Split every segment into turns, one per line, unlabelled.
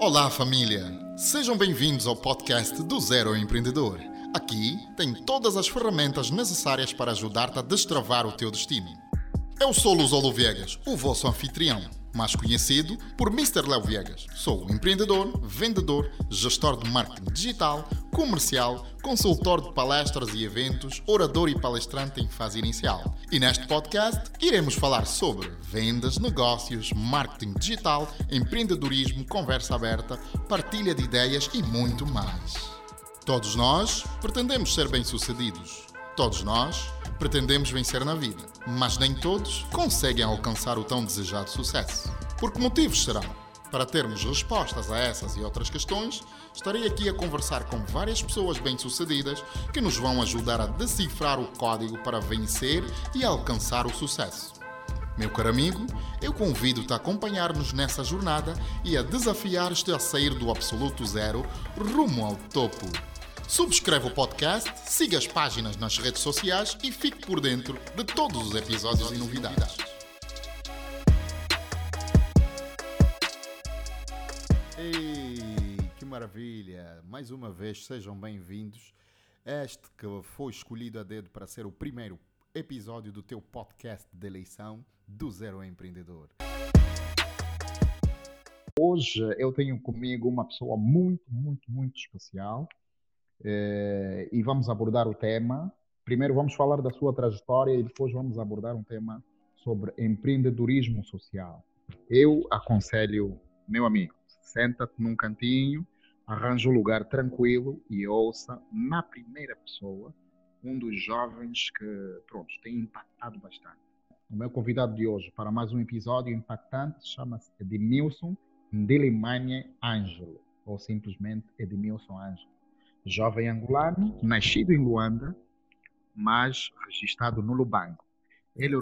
Olá, família! Sejam bem-vindos ao podcast do Zero Empreendedor. Aqui tem todas as ferramentas necessárias para ajudar-te a destravar o teu destino. Eu sou Luzolo Viegas, o vosso anfitrião, mais conhecido por Mr. Léo Viegas. Sou empreendedor, vendedor, gestor de marketing digital, comercial, consultor de palestras e eventos, orador e palestrante em fase inicial. E neste podcast iremos falar sobre vendas, negócios, marketing digital, empreendedorismo, conversa aberta, partilha de ideias e muito mais. Todos nós pretendemos ser bem-sucedidos. Todos nós pretendemos vencer na vida, mas nem todos conseguem alcançar o tão desejado sucesso. Por que motivos serão? Para termos respostas a essas e outras questões, estarei aqui a conversar com várias pessoas bem-sucedidas que nos vão ajudar a decifrar o código para vencer e alcançar o sucesso. Meu caro amigo, eu convido-te a acompanhar-nos nessa jornada e a desafiar-te a sair do absoluto zero rumo ao topo. Subscreve o podcast, siga as páginas nas redes sociais e fique por dentro de todos os episódios e novidades. Maravilha! Mais uma vez, sejam bem-vindos. Este que foi escolhido a dedo para ser o primeiro episódio do teu podcast de eleição do Zero Empreendedor. Hoje eu tenho comigo uma pessoa muito, muito, muito especial eh, e vamos abordar o tema. Primeiro vamos falar da sua trajetória e depois vamos abordar um tema sobre empreendedorismo social. Eu aconselho, meu amigo, senta-te num cantinho, arranja um lugar tranquilo e ouça na primeira pessoa um dos jovens que, pronto, tem impactado bastante. O meu convidado de hoje para mais um episódio impactante chama-se Edmilson Ndilimane Ângelo, ou simplesmente Edmilson Ângelo jovem angolano, nascido em Luanda, mas registrado no Lubango. Ele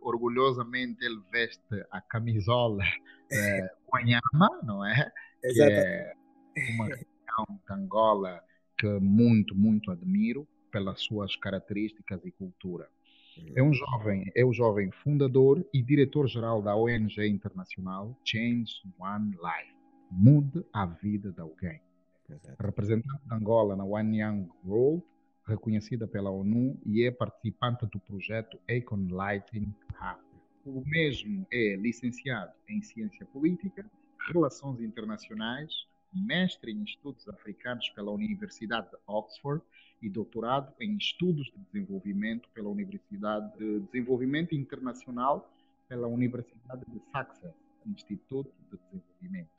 orgulhosamente ele veste a camisola é, Guanhama, não é? Exato. Que é uma região de Angola que muito, muito admiro pelas suas características e cultura. É um jovem, é o jovem fundador e diretor-geral da ONG internacional Change One Life. Mude a vida de alguém. Exato. representante de Angola na One Young World, reconhecida pela ONU e é participante do projeto Econ Lighting Hub. O mesmo é licenciado em Ciência Política, Relações Internacionais, mestre em Estudos Africanos pela Universidade de Oxford e doutorado em Estudos de Desenvolvimento pela Universidade de Desenvolvimento Internacional pela Universidade de Sussex, Instituto de Desenvolvimento.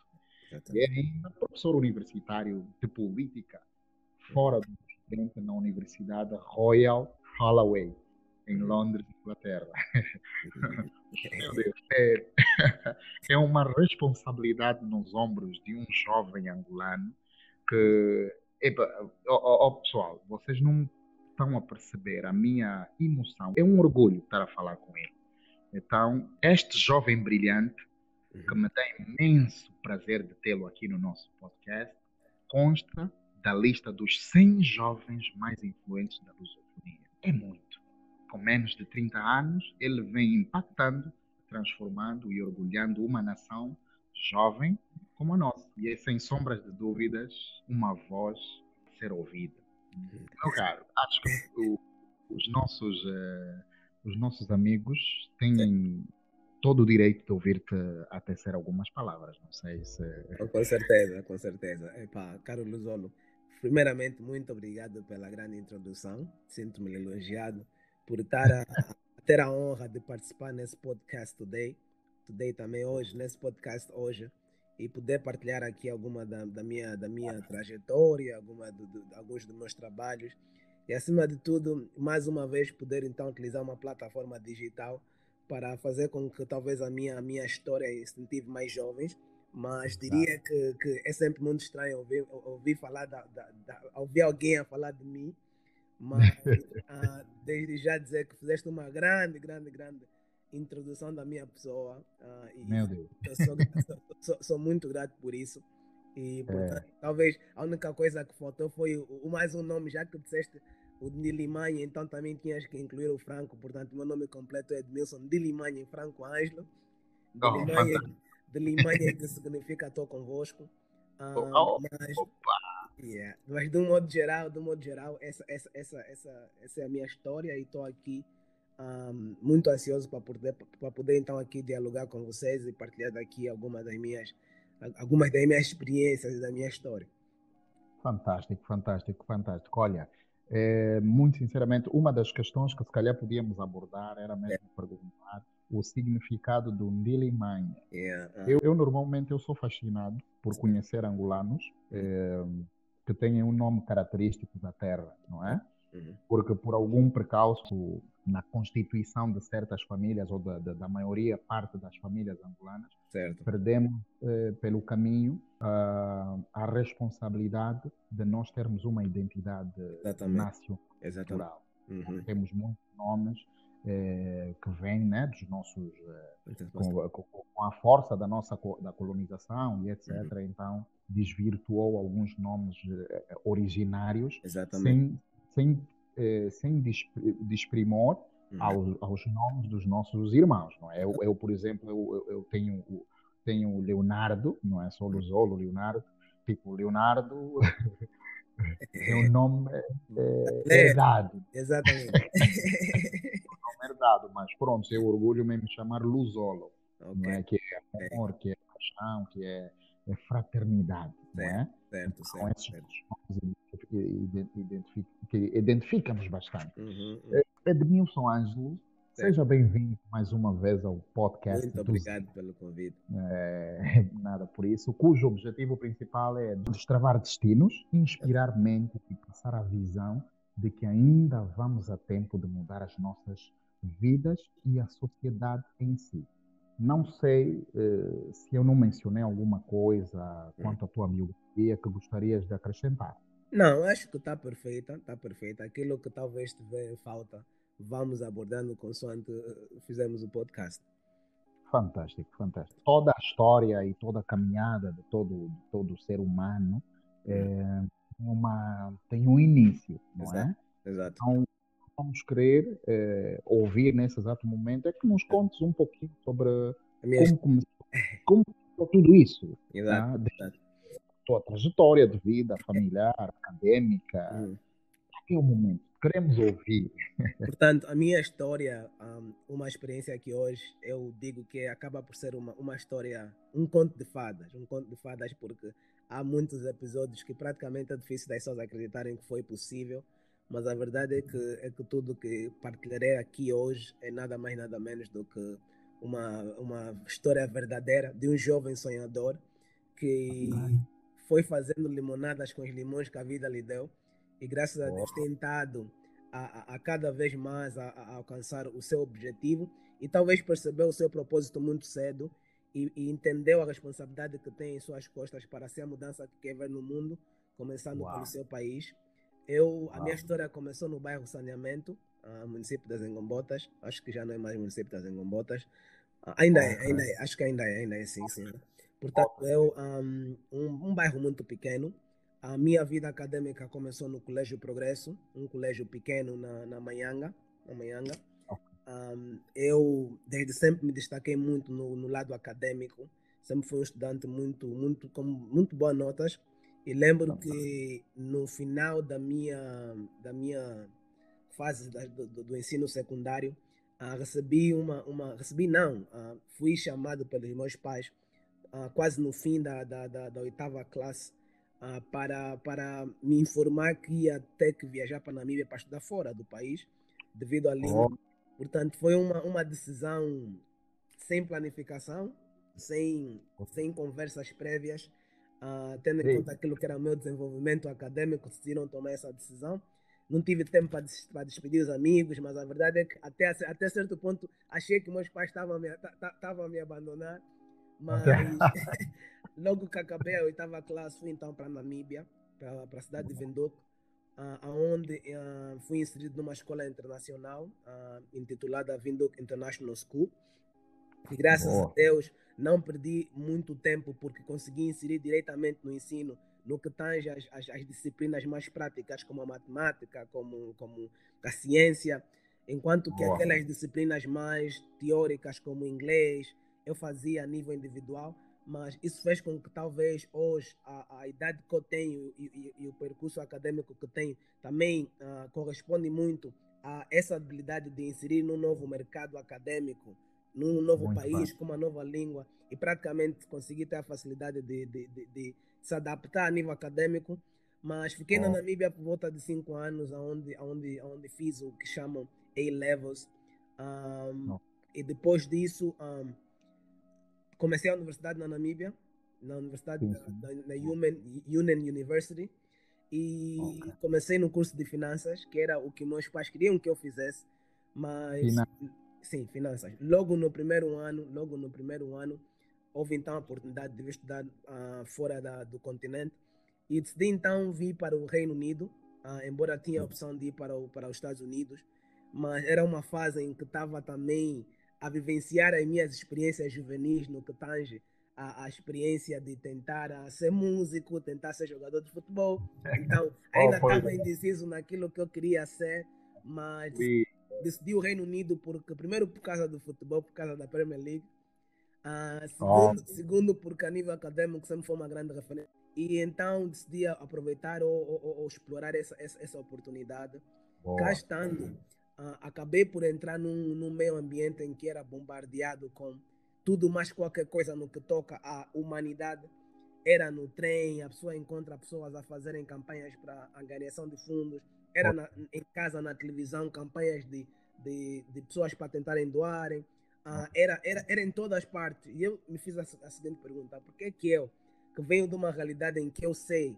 É ainda professor universitário de política fora do Ocidente na Universidade Royal Holloway, em Londres, Inglaterra. Meu Deus, é, é uma responsabilidade nos ombros de um jovem angolano que. Epa, ó, ó, pessoal, vocês não estão a perceber a minha emoção. É um orgulho estar a falar com ele. Então, este jovem brilhante que me dá imenso prazer de tê-lo aqui no nosso podcast, consta da lista dos 100 jovens mais influentes da lusofonia. É muito. Com menos de 30 anos, ele vem impactando, transformando e orgulhando uma nação jovem como a nossa. E é, sem sombras de dúvidas, uma voz a ser ouvida. Meu caro, acho que o, os, nossos, uh, os nossos amigos têm todo o direito de ouvir-te a tecer algumas palavras. Não sei se.
Com certeza, com certeza. Epá, caro Luzolo, primeiramente, muito obrigado pela grande introdução. Sinto-me elogiado por estar a, a, ter a honra de participar nesse podcast today. Today também hoje, nesse podcast hoje. E poder partilhar aqui alguma da, da minha, da minha trajetória, alguma do, do, alguns dos meus trabalhos. E acima de tudo, mais uma vez, poder então utilizar uma plataforma digital para fazer com que talvez a minha, a minha história incentive mais jovens, mas diria que, que é sempre muito estranho ouvir, ouvir falar da, da, da, ouvir alguém a falar de mim, mas uh, desde já dizer que fizeste uma grande, grande, grande introdução da minha pessoa. Uh,
Meu Deus.
Eu sou, sou, sou, muito grato por isso. E portanto, é. talvez a única coisa que faltou foi o, o mais um nome, já que disseste o de Limanha, então também tinhas que incluir o Franco, portanto, meu nome completo é Edmilson de Limanha, Franco Ângelo. De, oh, Limanha, de Limanha, que significa estou convosco. Um, oh, mas, yeah, mas de um modo geral, de um modo geral, essa, essa, essa, essa, essa é a minha história e estou aqui um, muito ansioso para poder, para poder então aqui dialogar com vocês e partilhar daqui algumas das minhas, algumas das minhas experiências e da minha história.
Fantástico, fantástico, fantástico. Olha, é, muito sinceramente, uma das questões que se calhar podíamos abordar era mesmo é. perguntar o significado do Ndili Mãe. Yeah. Uh. Eu, eu, normalmente eu sou fascinado por conhecer angolanos é, que têm um nome característico da terra, não é? Uhum. Porque por algum precalço na constituição de certas famílias ou da, da, da maioria parte das famílias angolanas, certo. perdemos eh, pelo caminho uh, a responsabilidade de nós termos uma identidade nacional. Exatamente. Uhum. Temos muitos nomes eh, que vêm né, dos nossos eh, com, com, a força da nossa da colonização e etc. Uhum. Então desvirtuou alguns nomes eh, originários sem, sem eh, sem desprimor uhum. aos, aos, nomes dos nossos irmãos. Não é? eu, eu por exemplo, eu, eu tenho tenho o Leonardo, não é só o Luzolo, Leonardo, tipo Leonardo é um nome é, é, herdado.
Exatamente.
é herdado, mas pronto, eu orgulho mesmo de chamar Luzolo, okay. é? que é amor, que é paixão, que é, é fraternidade, certo, é?
Certo, então, certo. certo
que identificamos bastante. Uhum, uhum. Edmilson Ângelo, seja bem-vindo mais uma vez ao podcast.
Muito obrigado pelo convite.
É, nada por isso, cujo objetivo principal é destravar destinos, inspirar mentes e passar a visão de que ainda vamos a tempo de mudar as nossas vidas e a sociedade em si. Não sei eh, se eu não mencionei alguma coisa quanto à tua biografia que gostarias de acrescentar.
Não, acho que está perfeita, está perfeita. Aquilo que talvez tiver falta, vamos abordando consoante eh, fizemos o podcast.
Fantástico, fantástico. Toda a história e toda a caminhada de todo, de todo ser humano é uma, tem um início, não
exato,
é?
Exato.
Então, vamos querer é, ouvir nesse exato momento é que nos contes um pouquinho sobre como começou, como começou tudo isso.
Exato, exato
tua trajetória de vida familiar, acadêmica. Hum. Aqui é o momento, queremos ouvir.
Portanto, a minha história, uma experiência que hoje eu digo que acaba por ser uma, uma história, um conto de fadas, um conto de fadas porque há muitos episódios que praticamente é difícil das pessoas acreditarem que foi possível, mas a verdade é que, é que tudo que partilharei aqui hoje é nada mais nada menos do que uma, uma história verdadeira de um jovem sonhador que foi fazendo limonadas com os limões que a vida lhe deu e graças a Deus tem tentado a, a, a cada vez mais a, a, alcançar o seu objetivo e talvez percebeu o seu propósito muito cedo e, e, entendeu a responsabilidade que tem em suas costas para ser a mudança que quer ver no mundo, começando Uau. pelo seu país. Eu, a minha história começou no bairro Saneamento, uh, município das Engombotas. Acho que já não é mais município das Engombotas. Uh, ainda é, ainda é, acho que ainda é, ainda é sim, sim. Portanto, eu, um, um, um bairro muito pequeno. A minha vida acadêmica começou no Colégio Progresso, um colégio pequeno na, na Manhanga. Na Manhanga. Um, eu, desde sempre, me destaquei muito no, no, lado acadêmico. Sempre fui um estudante muito, muito, com muito boas notas. E lembro que no final da minha, da minha fase da, do, do, ensino secundário, uh, recebi uma, uma, recebi não, uh, fui chamado pelos meus pais uh, quase no fim da, da, da, da oitava classe, para, para me informar que ia ter que viajar para a Namíbia para estudar fora do país, devido à língua. Oh. Portanto, foi uma, uma decisão sem planificação, sem, sem conversas prévias, uh, tendo em conta aquilo que era o meu desenvolvimento acadêmico, decidiram tomar essa decisão. Não tive tempo para, des para despedir os amigos, mas a verdade é que até, até certo ponto achei que meus pais estavam a me, a me abandonar mas logo que acabei a oitava classe, fui então para a Namíbia, para a cidade de Windhoek, uh, onde uh, fui inserido numa escola internacional uh, intitulada Windhoek International School. E graças Boa. a Deus não perdi muito tempo porque consegui inserir diretamente no ensino no que tange as, as, as, disciplinas mais práticas, como a matemática, como, como a ciência, enquanto que Boa. aquelas disciplinas mais teóricas, como inglês, eu fazia a nível individual, mas isso fez com que talvez hoje a, a idade que eu tenho e, e, e, o percurso acadêmico que tenho também uh, corresponde muito a essa habilidade de inserir num novo mercado acadêmico, num novo muito país, com uma nova língua e praticamente conseguir ter a facilidade de, de, de, de se adaptar a nível acadêmico. Mas fiquei oh. na Namíbia por volta de cinco anos, onde, onde, onde fiz o que chamam A-Levels. Um, oh. E depois disso, um, comecei a universidade na Namíbia, na Universidade sim, sim. Da, na Human, Union University. E okay. comecei no curso de finanças, que era o que meus pais queriam que eu fizesse. Mas. Finanças. Sim, finanças. Logo no primeiro ano, logo no primeiro ano, houve então a oportunidade de estudar uh, fora da, do continente e decidi então vir para o Reino Unido, uh, embora tinha a opção de ir para, o, para os Estados Unidos, mas era uma fase em que estava também a vivenciar as minhas experiências juvenis no que tange a, a experiência de tentar a ser músico, tentar ser jogador de futebol. Então, ainda estava indeciso naquilo que eu queria ser, mas. Decidi o Reino Unido porque primeiro por causa do futebol, por causa da Premier League, Uh, segundo, oh. segundo, porque a nível acadêmico sempre foi uma grande referência. E então decidi aproveitar ou, ou, ou explorar essa, essa, essa oportunidade. Boa. Cá estando, uh, acabei por entrar num, num meio ambiente em que era bombardeado com tudo mais qualquer coisa no que toca à humanidade. Era no trem, a pessoa encontra pessoas a fazerem campanhas para angariação de fundos. Era na, em casa, na televisão, campanhas de, de, de pessoas para tentarem doarem ah, era, era, era em todas as partes. E eu me fiz a, a seguinte pergunta: por que é que eu, que venho de uma realidade em que eu sei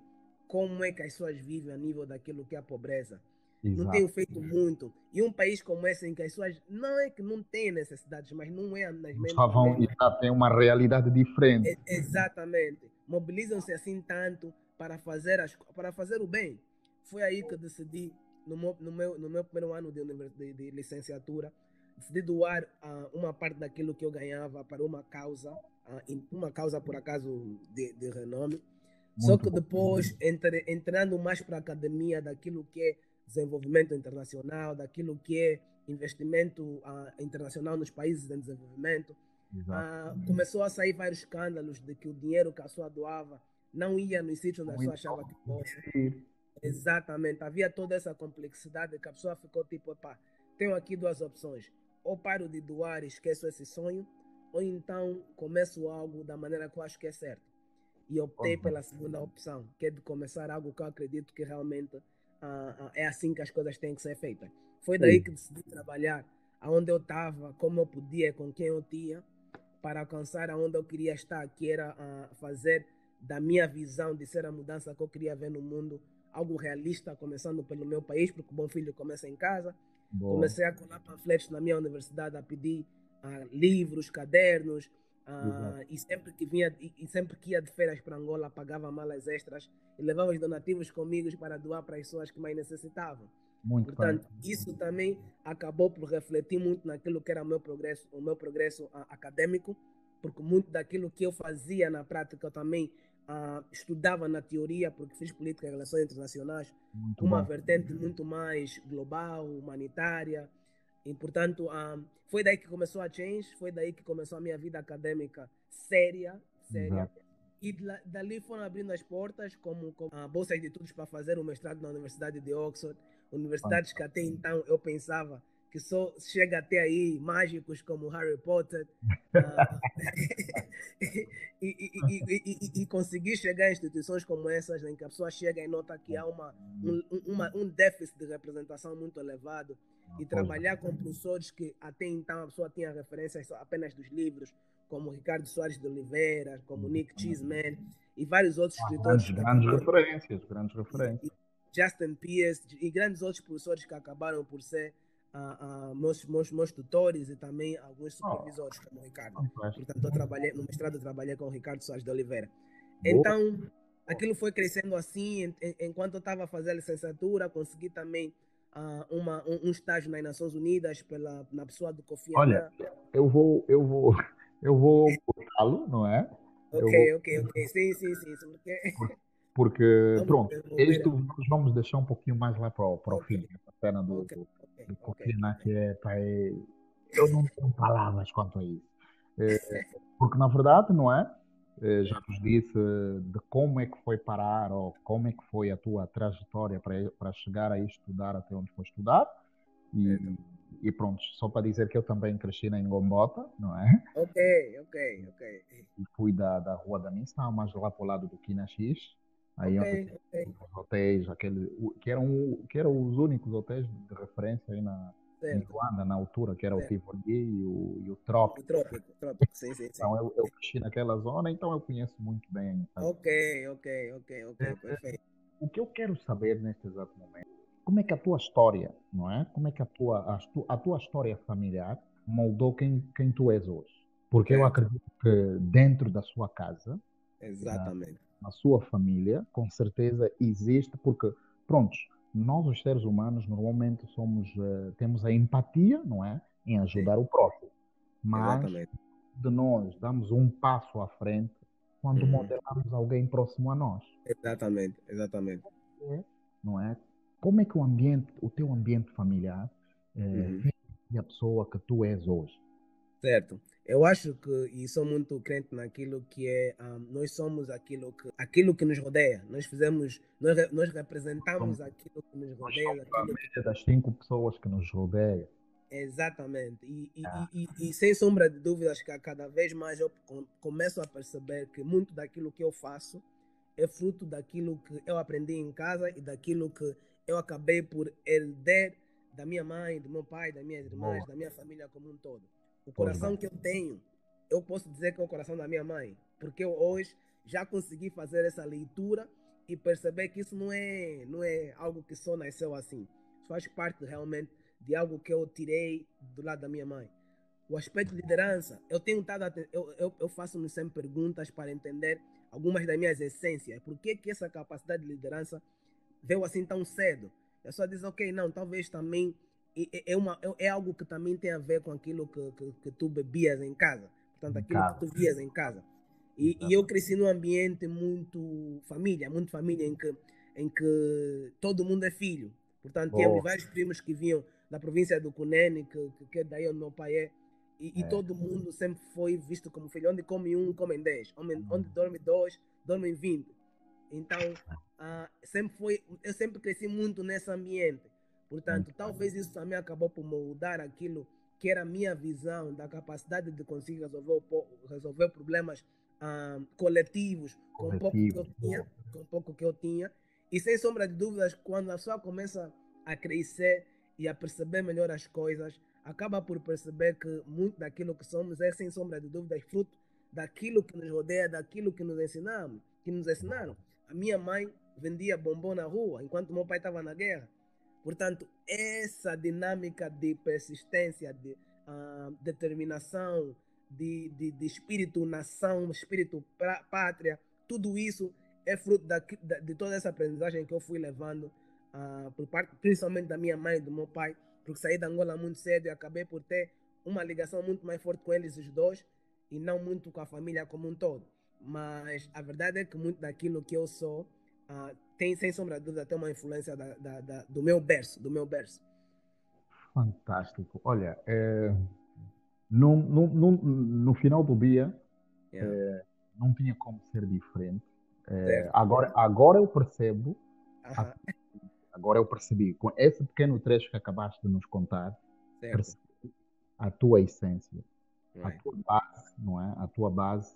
como é que as pessoas vivem a nível daquilo que é a pobreza, Exato. não tenho feito muito. E um país como esse, em que as pessoas não é que não têm necessidades, mas não é nas mesmas.
Vão tem uma realidade diferente. É,
exatamente. Mobilizam-se assim tanto para fazer, as, para fazer o bem. Foi aí que decidi, no meu, no meu, no meu primeiro ano de, de, de licenciatura, decidi doar uh, uma parte daquilo que eu ganhava para uma causa, uh, uma causa por acaso de, de renome. Muito Só que depois, entre, entrando mais para a academia daquilo que é desenvolvimento internacional, daquilo que é investimento uh, internacional nos países em desenvolvimento, começou a sair vários escândalos de que o dinheiro que a pessoa doava não ia nos sítios onde a pessoa achava que fosse. Exatamente, havia toda essa complexidade que a pessoa ficou tipo, pá, tenho aqui duas opções ou paro de doar e esqueço esse sonho, ou então começo algo da maneira que eu acho que é certo. E optei uhum. pela segunda opção, que é de começar algo que eu acredito que realmente uh, uh, é assim que as coisas têm que ser feitas. Foi daí Sim. que decidi trabalhar aonde eu estava, como eu podia, com quem eu tinha, para alcançar aonde eu queria estar, que era uh, fazer da minha visão de ser a mudança que eu queria ver no mundo algo realista, começando pelo meu país, porque o bom filho começa em casa, Boa. Comecei a colar panfletos na minha universidade, a pedir uh, livros, cadernos, uh, e sempre que vinha e, e, sempre que ia de férias para Angola, pagava malas extras e levava os donativos comigo para doar para as pessoas que mais necessitavam. Muito Portanto, isso também acabou por refletir muito naquilo que era o meu progresso, o meu progresso uh, acadêmico, porque muito daquilo que eu fazia na prática eu também uh, estudava na teoria, porque fiz política e relações internacionais, muito uma bom. vertente muito mais global, humanitária. E, portanto, uh, foi daí que começou a Change, foi daí que começou a minha vida acadêmica séria, séria. Exato. E dali foram abrindo as portas, como, como uh, bolsas de estudos para fazer o mestrado na Universidade de Oxford, universidades que até então eu pensava que só chega até aí mágicos como Harry Potter uh, e, e, e, e, conseguir chegar a instituições como essas em que a pessoa chega e nota que há uma, um, uma, um déficit de representação muito elevado e trabalhar com professores que até então a pessoa tinha referências apenas dos livros como Ricardo Soares de Oliveira, como Nick Cheeseman e vários outros ah, escritores.
Grandes, grandes referências, grandes referências.
Justin Pierce e grandes outros professores que acabaram por ser uh, uh, meus, meus, meus tutores e também alguns supervisores, oh. como o Ricardo. Portanto, eu trabalhei, no mestrado eu trabalhei com o Ricardo Soares de Oliveira. Então, aquilo foi crescendo assim, enquanto eu estava a fazer a licenciatura, consegui também uh, uma, um, um, estágio nas Nações Unidas pela, na pessoa do Kofi
Olha, eu vou, eu vou, eu vou botá-lo, não é?
Ok, vou... ok, ok. Sim, sim, sim. Porque,
porque pronto, isto nós vamos deixar um pouquinho mais lá para, para okay. o fim, a cena do, okay porque okay. é, pá, é, eu não tenho palavras quanto a isso. É, porque, na verdade, não é? eh, já nos disse de como é que foi parar ou como é que foi a tua trajetória para, para chegar a estudar até onde foi estudar. E, e pronto, só para dizer que eu também cresci na Engombota, não é?
Ok, ok, ok.
E fui da, da Rua da Mista, mais lá para o lado do Quinaxis. Aí okay, okay. os hotéis, aquele, que, eram, que eram os únicos hotéis de referência aí na, em Luanda, na altura, que era certo. o Tivoli e o, e o Trópico.
O Trópico, Trópico, sim, sim, sim.
Então eu, eu cresci naquela zona, então eu conheço muito bem.
Sabe? Ok, ok, ok, ok, é, perfeito.
O que eu quero saber neste exato momento, como é que a tua história, não é? Como é que a tua, a, a tua história familiar moldou quem, quem tu és hoje? Porque eu acredito que dentro da sua casa,
Exatamente.
Na, na sua família, com certeza existe, porque, prontos, nós os seres humanos normalmente somos uh, temos a empatia, não é, em ajudar Sim. o próximo. Mas Exatamente. de nós damos um passo à frente quando uhum. modelamos alguém próximo a nós.
Exatamente, exatamente.
É, não é? Como é que o ambiente, o teu ambiente familiar, é, uhum. a pessoa que tu és hoje?
Certo. Eu acho que, e sou muito crente naquilo que é, um, nós somos aquilo que, aquilo que nos rodeia. Nós fizemos, nós, nós representamos somos, aquilo que nos rodeia. Aquilo
que... das cinco pessoas que nos rodeiam.
Exatamente. E, e, ah. e, e, sem sombra de dúvidas que cada vez mais eu começo a perceber que muito daquilo que eu faço é fruto daquilo que eu aprendi em casa e daquilo que eu acabei por herdar da minha mãe, do meu pai, das minhas irmãs, Boa. da minha família como um todo. O coração que eu tenho, eu posso dizer que é o coração da minha mãe, porque eu hoje já consegui fazer essa leitura e perceber que isso não é, não é algo que só nasceu assim. Isso faz parte realmente de algo que eu tirei do lado da minha mãe. O aspecto de liderança, eu tenho estado, eu, eu, eu faço-me sempre perguntas para entender algumas das minhas essências. Por que, que essa capacidade de liderança veio assim tão cedo? Eu só diz, ok, não, talvez também é, uma, é, é algo que também tem a ver com aquilo que, que, que tu bebias em casa. Portanto, aquilo casa. que tu vias em casa. E, e, eu cresci num ambiente muito família, muito família, em que, em que todo mundo é filho. Portanto, tínhamos vários primos que vinham da província do Cunene, que, que, é daí onde meu pai é. E, e é. todo mundo sempre foi visto como filho. Onde come um, comem dez. Onde, uhum. onde dorme dois, dormem vinte. Então, uh, sempre foi, eu sempre cresci muito nesse ambiente. Portanto, talvez isso também acabou por moldar aquilo que era a minha visão da capacidade de conseguir resolver, resolver problemas ah, coletivos com pouco que eu tinha, com pouco que eu tinha. E sem sombra de dúvidas, quando a pessoa começa a crescer e a perceber melhor as coisas, acaba por perceber que muito daquilo que somos é sem sombra de dúvidas fruto daquilo que nos rodeia, daquilo que nos ensinamos, que nos ensinaram. A minha mãe vendia bombom na rua enquanto meu pai estava na guerra. Portanto, essa dinâmica de persistência, de uh, determinação, de, de, de, espírito nação, espírito pra, pátria, tudo isso é fruto da, da, de toda essa aprendizagem que eu fui levando, uh, por parte, principalmente da minha mãe e do meu pai, porque saí da Angola muito cedo e acabei por ter uma ligação muito mais forte com eles os dois e não muito com a família como um todo. Mas a verdade é que muito daquilo que eu sou uh, tem, sem sombra de dúvida, tem uma influência da, da, da, do meu berço, do meu berço.
Fantástico. Olha, é, no, no, no, no, final do dia, yeah. é, não tinha como ser diferente. É, agora, agora eu percebo, uh -huh. agora eu percebi, com esse pequeno trecho que acabaste de nos contar, a tua essência, right. a tua base, não é? A tua base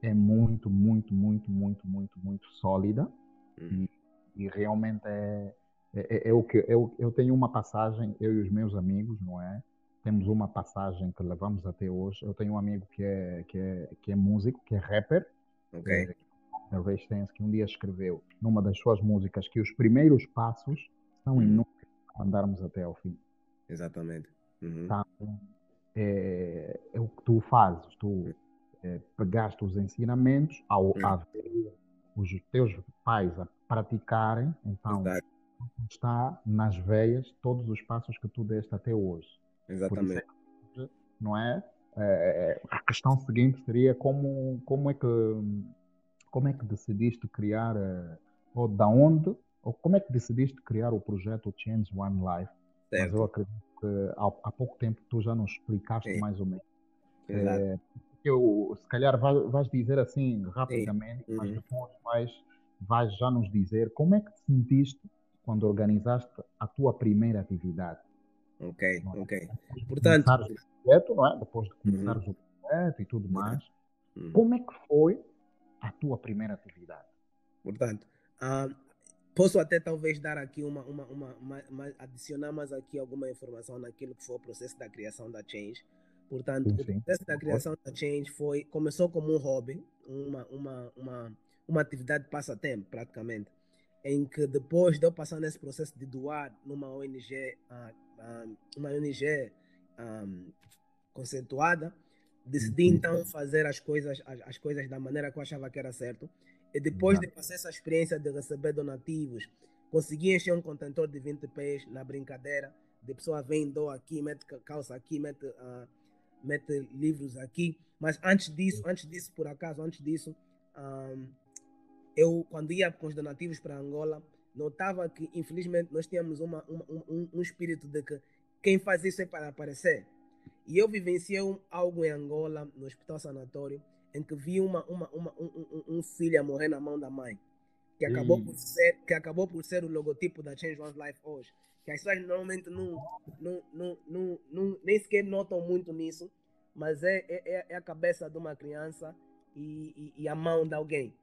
é muito, muito, muito, muito, muito, muito sólida. Uhum. E, e, realmente é, é, é, é, o que eu, eu tenho uma passagem, eu e os meus amigos, não é? Temos uma passagem que levamos até hoje. Eu tenho um amigo que é, que é, que é músico, que é rapper,
okay.
é, Resistance, que um dia escreveu numa das suas músicas que os primeiros passos são uhum. inúteis para andarmos até ao fim.
Exatamente.
Uhum. Então, é, é, o que tu fazes, tu é, pegaste os ensinamentos ao, uhum. Os teus pais a praticarem, então Exato. está nas veias todos os passos que tu deste até hoje.
Exatamente.
Isso, não é? é? A questão seguinte seria como, como é que como é que decidiste criar eh, ou da onde ou como é que decidiste criar o projeto Change One Life? Certo. Mas eu acredito que há, há pouco tempo tu já nos explicaste Sim. mais ou menos. É, eu, se calhar vais, dizer assim rapidamente, uhum. mas depois vais, vais já nos dizer como é que te sentiste quando organizaste a tua primeira atividade.
Ok, é? ok.
Portanto, o projeto, não é? depois de começares uhum. o projeto e tudo mais, uhum. como é que foi a tua primeira atividade?
Portanto, uh, posso até talvez dar aqui uma, uma, uma, uma, adicionar mais aqui alguma informação naquilo que foi o processo da criação da Change. Portanto, sim, sim. o processo da criação da Change foi, começou como um hobby, uma, uma, uma, uma atividade passatempo, praticamente, em que depois de eu passar nesse processo de doar numa ONG, uh, uh, uma ONG um, conceituada, decidi uhum. então fazer as coisas, as, as, coisas da maneira que eu achava que era certo. E depois de passar essa experiência de receber donativos, consegui encher um contentor de 20 pés na brincadeira. De pessoa vem, aqui, mete calça aqui, mete, uh, mete livros aqui. Mas antes disso, antes disso, por acaso, antes disso, um, eu, quando ia com os donativos para Angola, notava que, infelizmente, nós tínhamos uma, uma um, um espírito de que quem faz isso é para aparecer. E eu vivenciei algo em Angola, no Hospital Sanatório, em que vi uma, uma, uma, um, um, filho a morrer na mão da mãe, que acabou, por ser, que acabou por ser o logotipo da Change One's Life hoje. Que as pessoas normalmente não, não, não, não, não, nem sequer notam muito nisso, mas é, é, é a cabeça de uma criança e, e, e a mão de alguém.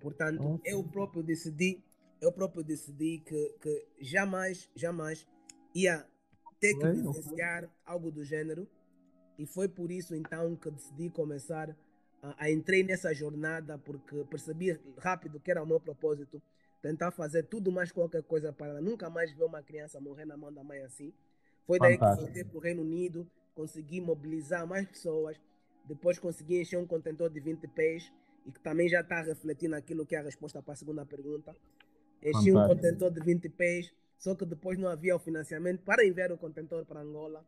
Portanto, okay. eu próprio decidi, eu próprio decidi que, que jamais, jamais ia ter que vivenciar algo do gênero e foi por isso então que decidi começar a, a entrei nessa jornada porque percebi rápido que era o meu propósito tentar fazer tudo mais qualquer coisa para nunca mais ver uma criança morrer na mão da mãe assim. Foi daí Fantástico. que voltei para o Reino Unido, consegui mobilizar mais pessoas, depois consegui encher um contentor de 20 pés e que também já está a refletir naquilo que é a resposta para a segunda pergunta. Enchi Fantástico. um contentor de 20 pés, só que depois não havia o financiamento para enviar o contentor para Angola.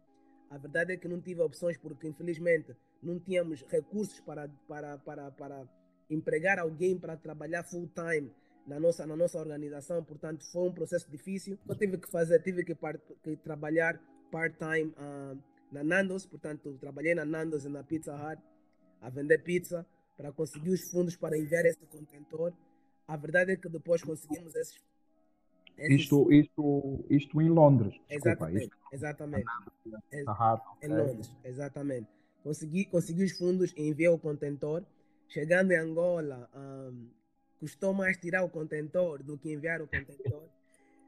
A verdade é que não tive opções porque, infelizmente, não tínhamos recursos para, para, para, para empregar alguém para trabalhar full time na nossa, na nossa organização. Portanto, foi um processo difícil. Eu tive que fazer, tive que, par, que trabalhar part-time uh, na Nando's. Portanto, trabalhei na Nando's e na Pizza Hut a vender pizza para conseguir os fundos para enviar esse contentor. A verdade é que depois conseguimos esses
isto, isto, isto em Londres.
Exatamente. Exatamente. em Londres, exatamente. Consegui, consegui os fundos, enviei o contentor. Chegando em Angola, um, custou mais tirar o contentor do que enviar o contentor.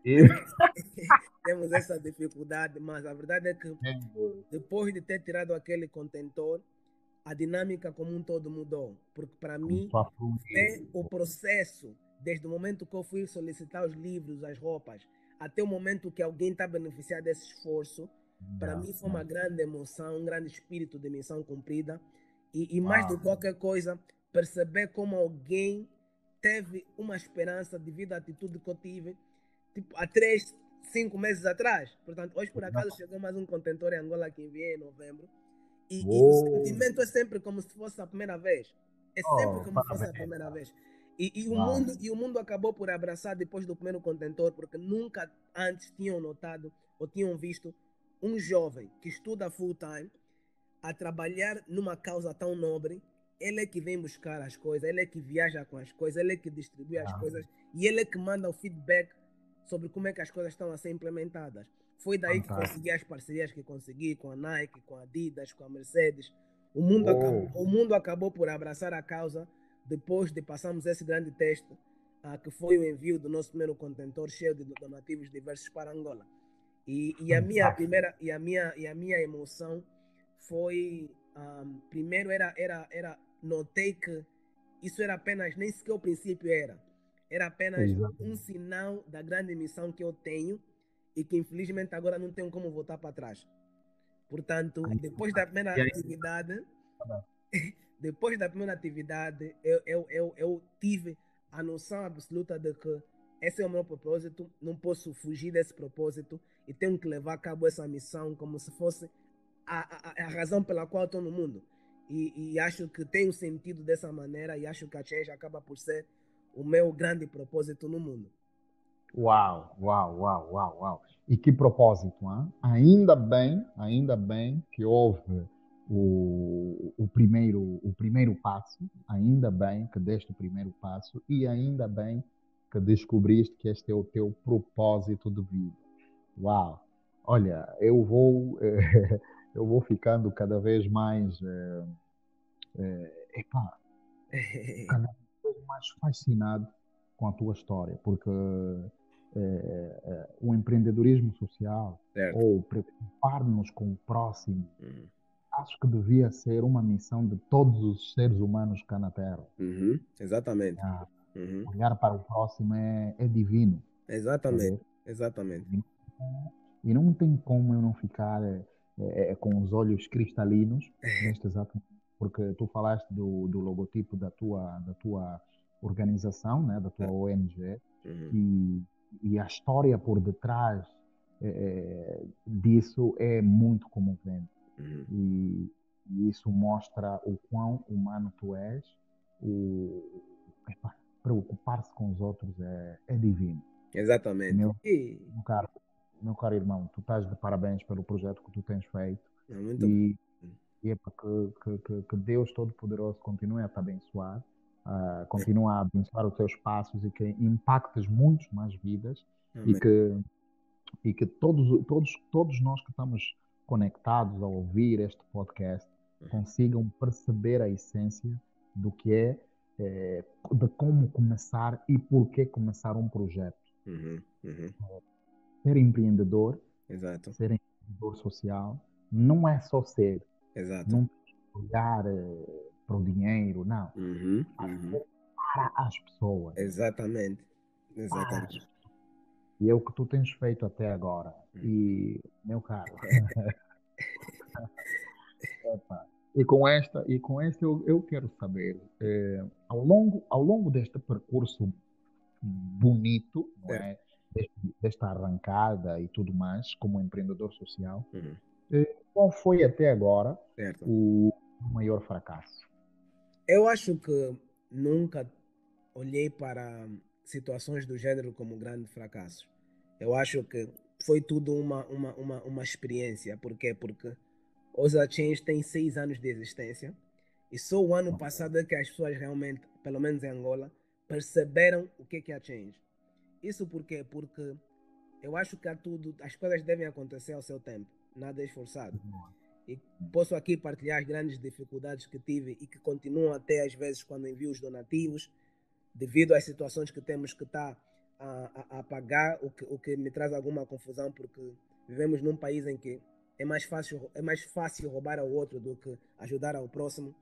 Temos essa dificuldade, mas a verdade é que depois de ter tirado aquele contentor, a dinâmica como um todo mudou. Porque para mim é o processo desde o momento que eu fui solicitar os livros, as roupas, até o momento que alguém está beneficiado desse esforço, para mim foi uma grande emoção, um grande espírito de missão cumprida. E, e mais do que qualquer coisa, perceber como alguém teve uma esperança devido à atitude que eu tive tipo, há três, cinco meses atrás. Portanto, hoje por acaso chegou mais um contentor em Angola que enviei em novembro. E, e o sentimento é sempre como se fosse a primeira vez. É sempre oh, como se fosse a primeira vez. E, e, o mundo, e o mundo acabou por abraçar depois do primeiro contentor, porque nunca antes tinham notado ou tinham visto um jovem que estuda full time a trabalhar numa causa tão nobre. Ele é que vem buscar as coisas, ele é que viaja com as coisas, ele é que distribui as ah. coisas e ele é que manda o feedback sobre como é que as coisas estão a ser implementadas. Foi daí que consegui as parcerias que consegui com a Nike, com a Adidas, com a Mercedes. O mundo, oh. acabou, o mundo acabou por abraçar a causa depois de passarmos esse grande teste, uh, que foi o envio do nosso primeiro contentor cheio de donativos diversos para Angola. E, e a minha primeira e a minha e a minha emoção foi um, ah, primeiro era era era notei que isso era apenas nem sequer o princípio era. Era apenas um sinal da grande missão que eu tenho e que infelizmente agora não tenho como voltar para trás. Portanto, depois da primeira atividade, depois da primeira atividade, eu, eu, eu, eu tive a noção absoluta de que esse é o meu propósito, não posso fugir desse propósito e tenho que levar a cabo essa missão como se fosse a, a, a razão pela qual estou no mundo. E, e, acho que um sentido dessa maneira e acho que a Change acaba por ser o meu grande propósito no mundo.
Uau, uau, uau, uau, uau. E que propósito, hein? Ainda bem, ainda bem que houve o, o, primeiro, o primeiro passo, ainda bem que deste o primeiro passo e ainda bem que descobriste que este é o teu propósito de vida. Uau! Olha, eu vou, eu vou ficando cada vez mais, é, é, epá, cada vez mais fascinado com a tua história, porque é, é, o empreendedorismo social certo. ou preocupar-nos com o próximo, uhum. acho que devia ser uma missão de todos os seres humanos cá na Terra.
Uhum. Exatamente.
Ah, uhum. Olhar para o próximo é, é divino.
Exatamente. Exatamente.
E não tem como eu não ficar é, é, com os olhos cristalinos neste exato porque tu falaste do, do logotipo da tua, da tua organização, né, da tua ONG, uhum. e e a história por detrás é, disso é muito comovente. Uhum. E, e, isso mostra o quão humano tu és. Preocupar-se com os outros é, é divino.
Exatamente.
Meu, e... meu, caro, meu caro irmão, tu estás de parabéns pelo projeto que tu tens feito.
É muito
e, e é para que, que, que Deus Todo-Poderoso continue a te abençoar uh, continua a abençoar os teus passos e que impactes muitas mais vidas Amém. e que e que todos todos todos nós que estamos conectados a ouvir este podcast uhum. consigam perceber a essência do que é, é, de como começar e por que começar um projeto.
Uhum, uhum.
Ser empreendedor,
Exato.
ser empreendedor social, não é só ser.
Exato.
Não olhar eh, para o dinheiro, não.
Uhum, uhum.
Para as pessoas.
Exatamente. Exatamente. Para.
E é o que tu tens feito até agora. Uhum. E, meu caro. e com esta, e com esta eu, eu quero saber, é, ao, longo, ao longo deste percurso bonito, não é? Deste, desta arrancada e tudo mais, como empreendedor social, uhum. é, qual foi até agora
certo.
o maior fracasso?
Eu acho que nunca olhei para situações do gênero como grande fracasso. Eu acho que foi tudo uma, uma, uma, uma experiência. Por quê? Porque Osa Change tem seis anos de existência e só o ano passado é que as pessoas realmente, pelo menos em Angola, perceberam o que é a Change. Isso por quê? Porque eu acho que tudo, as coisas devem acontecer ao seu tempo, nada é esforçado. E posso aqui partilhar as grandes dificuldades que tive e que continuam até às vezes quando envio os donativos, devido às situações que temos que estar tá a, a, a, pagar, o que, o que me traz alguma confusão, porque vivemos num país em que é mais fácil, é mais fácil roubar ao outro do que ajudar ao próximo.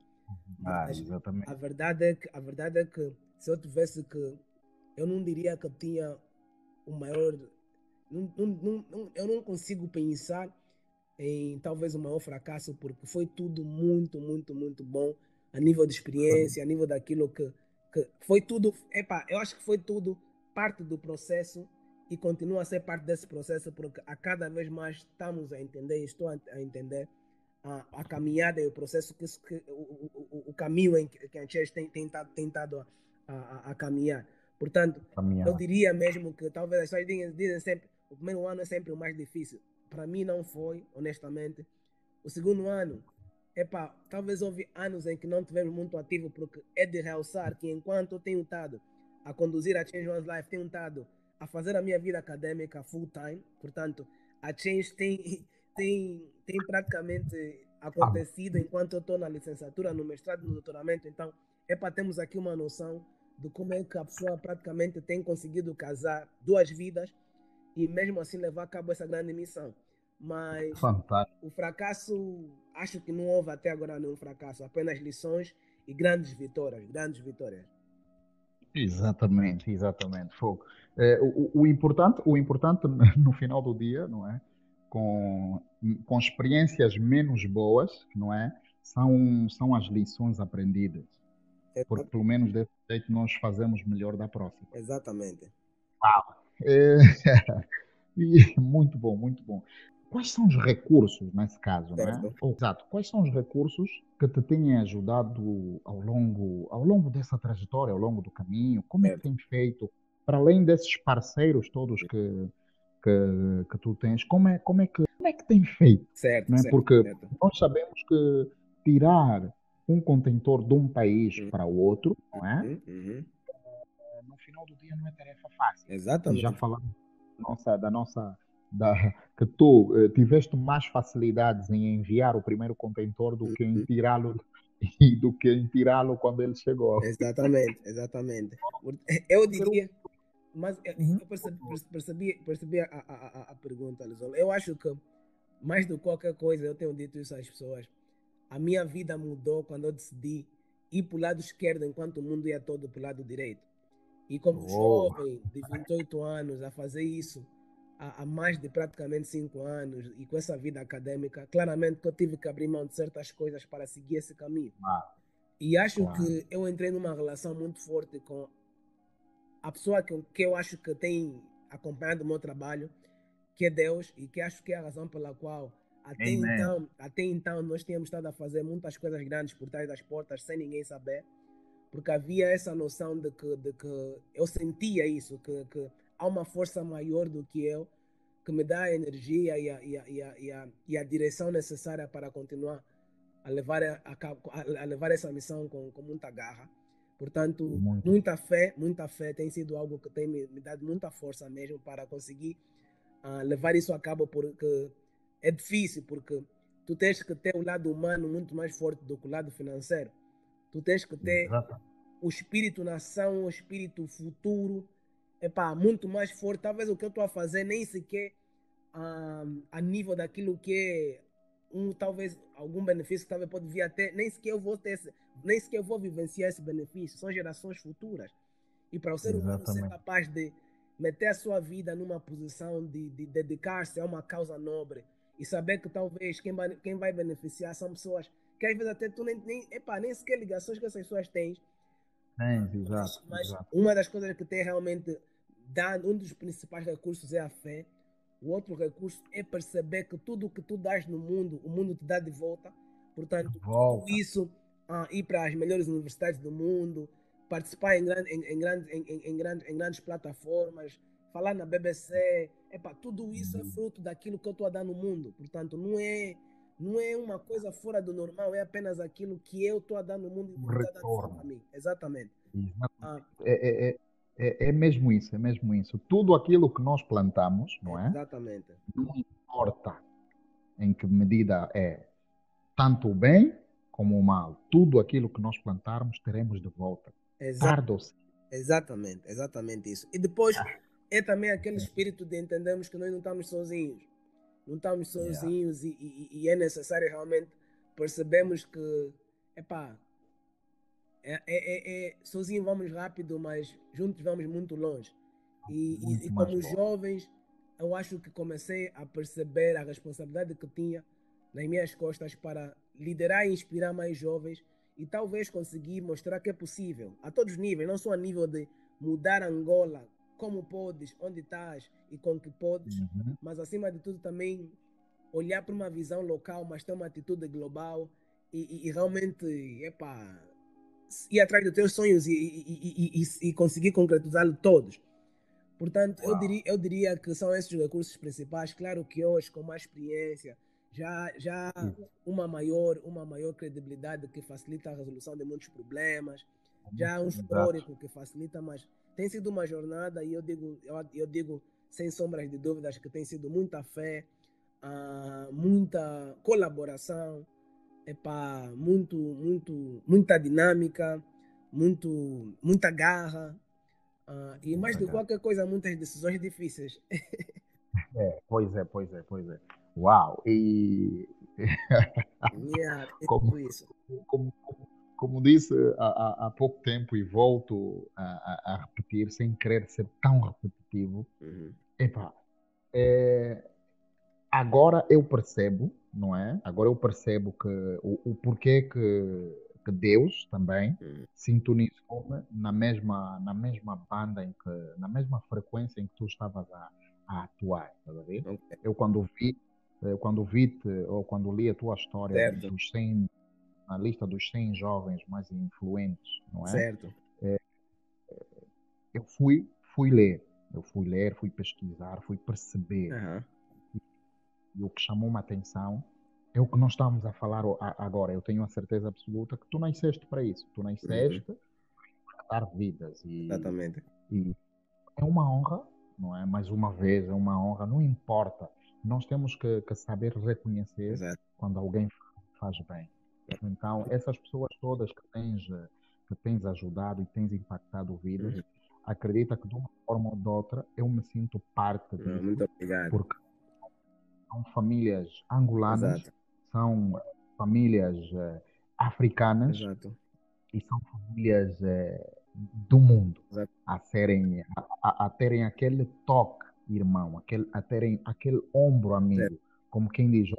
Ah, exatamente.
A verdade, é que, a verdade é que se eu tivesse que. Eu não diria que eu tinha o maior. Não, não, não, eu não consigo pensar em talvez o maior fracasso, porque foi tudo muito, muito, muito bom a nível de experiência, a nível daquilo que, que foi tudo. Epa, eu acho que foi tudo parte do processo e continua a ser parte desse processo, porque a cada vez mais estamos a entender, estou a, entender a, a, caminhada e o processo, que, que o, o, o, caminho em que, que a gente tem tentado, tentado a, a, a caminhar. Portanto, caminhar. eu diria mesmo que talvez as pessoas dizem, dizem sempre o primeiro ano é sempre o mais difícil para mim não foi, honestamente. O segundo ano, epá, talvez houve anos em que não tivemos muito ativo, porque é de realçar que enquanto eu tenho estado a conduzir a Change One's Life, tenho estado a fazer a minha vida acadêmica full time, portanto, a Change tem, tem, tem praticamente acontecido enquanto eu estou na licenciatura, no mestrado, no doutoramento, então, para termos aqui uma noção de como é que a pessoa praticamente tem conseguido casar duas vidas e mesmo assim levar a cabo essa grande missão. Mas
Fantástico.
o fracasso, acho que não houve até agora nenhum fracasso, apenas lições e grandes vitórias, grandes vitórias.
Exatamente, exatamente. Fogo. É, o, o, importante, o importante no final do dia, não é? Com, com experiências menos boas, não é? São, são as lições aprendidas. Porque pelo menos desse jeito nós fazemos melhor da próxima.
Exatamente.
Uau. É, muito bom, muito bom. Quais são os recursos nesse caso, né? Exato. Quais são os recursos que te têm ajudado ao longo, ao longo dessa trajetória, ao longo do caminho? Como é que tens feito, para além desses parceiros todos que, que, que tu tens, como é, como é que como é que tem feito?
Certo,
não é?
certo,
Porque
certo.
nós sabemos que tirar um contentor de um país
Uhum.
para o outro, não é?
Uhum, uhum.
No final do dia não é tarefa fácil.
Exatamente.
já falamos da nossa, da nossa da, que tu eh, tiveste mais facilidades em enviar o primeiro contentor do que em
Uhum.
tirá-lo e do que em tirá-lo quando ele chegou.
Exatamente, exatamente. Eu diria, mas eu
Uhum.
eu percebi, percebi, percebi a, a, a, pergunta, Lizola. Eu acho que, mais do que qualquer coisa, eu tenho dito isso às pessoas. A minha vida mudou quando eu decidi ir para o lado esquerdo enquanto o mundo ia todo para o lado direito. E como
Oh.
jovem de 28 anos a fazer isso há, há mais de praticamente 5 anos e com essa vida acadêmica, claramente que eu tive que abrir mão de certas coisas para seguir esse caminho.
Claro.
E acho
Claro.
que eu entrei numa relação muito forte com a pessoa que, eu- que eu acho que tem acompanhado o meu trabalho, que é Deus, e que acho que é a razão pela qual até
Amen.
então, até então nós tínhamos estado a fazer muitas coisas grandes por trás das portas sem ninguém saber, porque havia essa noção de que, de que eu sentia isso, que, que há uma força maior do que eu que me dá a energia e a, e a, e a, e a, e a direção necessária para continuar a levar, a, a, levar essa missão com, com muita garra. Portanto,
Muito.
muita fé, muita fé tem sido algo que tem me, me dado muita força mesmo para conseguir ah, levar isso a cabo, porque é difícil, porque tu tens que ter o lado humano muito mais forte do que o lado financeiro. Tu tens que ter
Exato.
o espírito nação, o espírito futuro, epá, muito mais forte. Talvez o que eu estou a fazer nem sequer ah, a nível daquilo que é um, talvez algum benefício que talvez pode vir até, nem sequer eu vou ter, esse- nem sequer eu vou vivenciar esse benefício, são gerações futuras. E para o ser humano ser capaz de meter a sua vida numa posição de, de dedicar-se a uma causa nobre e saber que talvez quem vai, quem vai beneficiar são pessoas que às vezes até tu nem, nem, epá, nem sequer ligações que essas pessoas têm,
Tens, exato,
mas
exato.
uma das coisas que tem realmente dado, um dos principais recursos é a fé. O outro recurso é perceber que tudo o que tu dás no mundo, o mundo te dá de volta. Portanto,
Volta.
tudo isso, ah, ir para as melhores universidades do mundo, participar em, grande, em, em, grande, em, em, em, grande, em grandes plataformas, falar na BBC, epa, tudo isso é
Uhum.
fruto daquilo que eu estou a dar no mundo. Portanto, não é, não é uma coisa fora do normal, é apenas aquilo que eu estou a dar no mundo e
Um
o mundo está a dar de volta
retorno.
a mim. Exatamente.
Exato.
Ah,
É, é, é, é mesmo isso, é mesmo isso. Tudo aquilo que nós plantamos, não é?
Exatamente.
Não importa em que medida é, tanto o bem como o mal. Tudo aquilo que nós plantarmos teremos de volta.
Exa
Tarde ou cedo.
exatamente, exatamente isso. E depois é também aquele espírito de entendermos que nós não estamos sozinhos. Não estamos
Yeah.
sozinhos e, e- e é necessário realmente percebermos que, epá, é, é, é, é, sozinho vamos rápido, mas juntos vamos muito longe. E,
Muito
e como
longe.
jovens, eu acho que comecei a perceber a responsabilidade que tinha nas minhas costas para liderar e inspirar mais jovens e talvez conseguir mostrar que é possível, a todos os níveis, não só a nível de mudar Angola, como podes, onde estás e com que podes,
Uhum.
mas acima de tudo também olhar para uma visão local, mas ter uma atitude global e, e- e realmente, epá, ir atrás dos teus sonhos e, e- conseguir concretizá-los todos. Portanto, eu diria, eu diria que são esses os recursos principais. Claro que hoje, com mais experiência, já, já uma maior, uma maior credibilidade que facilita a resolução de muitos problemas, já um histórico que facilita, mas tem sido uma jornada e eu digo, eu, eu digo sem sombras de dúvidas que tem sido muita fé, ah, muita colaboração, epá, muito, muito, muita dinâmica, muito, muita garra ah, e mais
Muita garra.
qualquer coisa, muitas decisões difíceis.
É, pois é, pois é, pois é. Uau! E
Yeah, é
Como-
tudo isso.
como, como, como disse há, há- pouco tempo e volto a, a- a repetir, sem querer ser tão repetitivo,
Uhum.
epá, é, agora eu percebo, não é? Agora eu percebo que o, o porquê que, que Deus também
Uhum.
sintonizou-me na mesma, na mesma banda, em que, na mesma frequência em que tu estavas a, a atuar, estás a ver?
Ok.
Eu quando vi, eh, quando vi-te, ou quando li a tua história
Certo.
dos 100, na lista dos 100 jovens mais influentes, não é?
Certo.
Eu fui, fui ler, Eu fui ler, fui pesquisar, fui perceber.
Uhum.
E o que chamou uma atenção é o que nós estamos a falar agora. Eu tenho a certeza absoluta que tu nasceste para isso. Tu nasceste uhum. para dar vidas. E,
Exatamente.
E é uma honra, não é? Mais uma vez, é uma honra. Não importa. Nós temos que, que saber reconhecer Exato. quando alguém faz bem. Então, essas pessoas todas que tens, que tens ajudado e tens impactado vidas, uhum. acredita que de uma forma ou de outra eu me sinto parte disso.
Muito obrigado.
Porque são famílias angolanas, Exato. são famílias uh, africanas
Exato.
e são famílias uh, do mundo
Exato.
a serem a, a, terem aquele toque irmão, aquele, a terem aquele ombro amigo, como quem diz,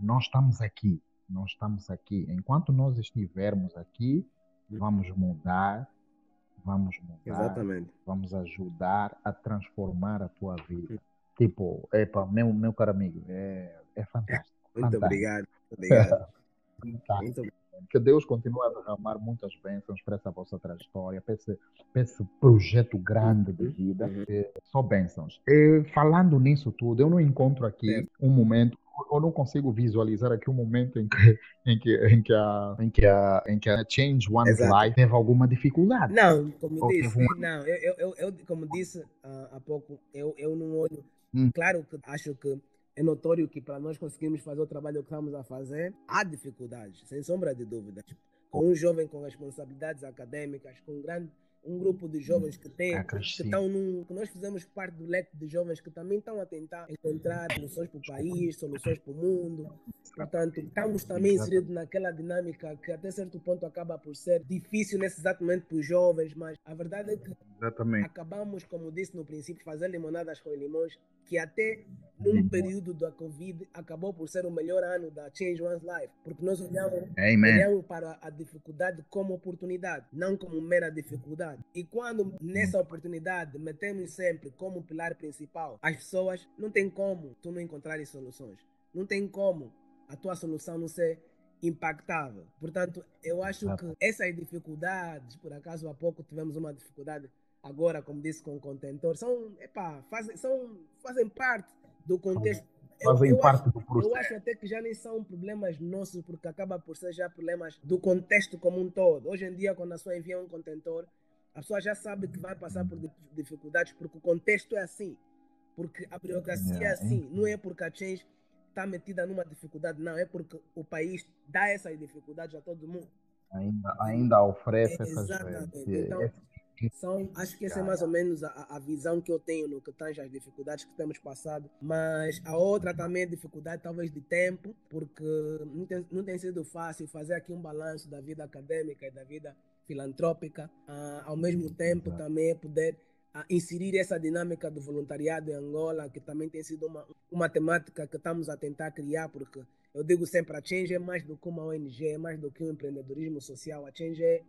nós estamos aqui, nós estamos aqui. Enquanto nós estivermos aqui, vamos mudar, vamos mudar,
Exatamente.
vamos ajudar a transformar a tua vida. Hum. Tipo, epa, meu, meu caro amigo, é, é fantástico.
Muito
fantástico.
obrigado. obrigado.
Muito que Deus continue a derramar muitas bênçãos para essa vossa trajetória, para esse, para esse projeto grande de vida. Uhum. É, só bênçãos. E, falando nisso tudo, eu não encontro aqui é. um momento eu não consigo visualizar aqui um momento em que, em que, em que, a, em que, a, em que a Change One Life teve alguma dificuldade.
Não, como Ou disse, um... não, eu, eu, eu, como disse uh, há pouco, eu, eu não olho. Hum. Claro que acho que é notório que para nós conseguirmos fazer o trabalho que estamos a fazer, há dificuldades, sem sombra de dúvidas. Com um jovem com responsabilidades acadêmicas, com grande um grupo de jovens que tem, é que estão num, que nós fizemos parte do leque de jovens que também estão a tentar encontrar soluções para o país, soluções para o mundo. Portanto, estamos também inseridos naquela dinâmica que até certo ponto acaba por ser difícil nesse exato momento para os jovens, mas a verdade é que
Exatamente.
acabamos, como disse no princípio, fazer limonadas com limões, que até num período da Covid acabou por ser o melhor ano da Change One's Life, porque nós olhamos, olhamos para a dificuldade como oportunidade, não como mera dificuldade. E quando nessa oportunidade metemos sempre como pilar principal as pessoas, não tem como tu não encontrares soluções. Não tem como a tua solução não ser impactável. Portanto, eu acho que essas dificuldades, por acaso há pouco tivemos uma dificuldade agora, como disse, com o contentor, são, epá, fazem, são, fazem parte do contexto
fazem eu, parte
acho,
do processo.
Eu acho até que já nem são problemas nossos, porque acaba por ser já problemas do contexto como um todo. Hoje em dia, quando a pessoa envia um contentor, a pessoa já sabe que vai passar por dificuldades porque o contexto é assim. Porque a burocracia é assim. Não é porque a Change está metida numa dificuldade, não. É porque o país dá essas dificuldades a todo mundo.
Ainda, ainda oferece
é, Exatamente. Então, são, acho que essa é mais ou menos a, a visão que eu tenho no que tange as dificuldades que temos passado. Mas a outra também é dificuldade, talvez, de tempo, porque não tem, não tem sido fácil fazer aqui um balanço da vida acadêmica e da vida filantrópica, uh, ao mesmo tempo também poder uh, inserir essa dinâmica do voluntariado em Angola, que também tem sido uma, uma temática que estamos a tentar criar, porque eu digo sempre, a Change é mais do que uma ONG, é mais do que um empreendedorismo social, a Change é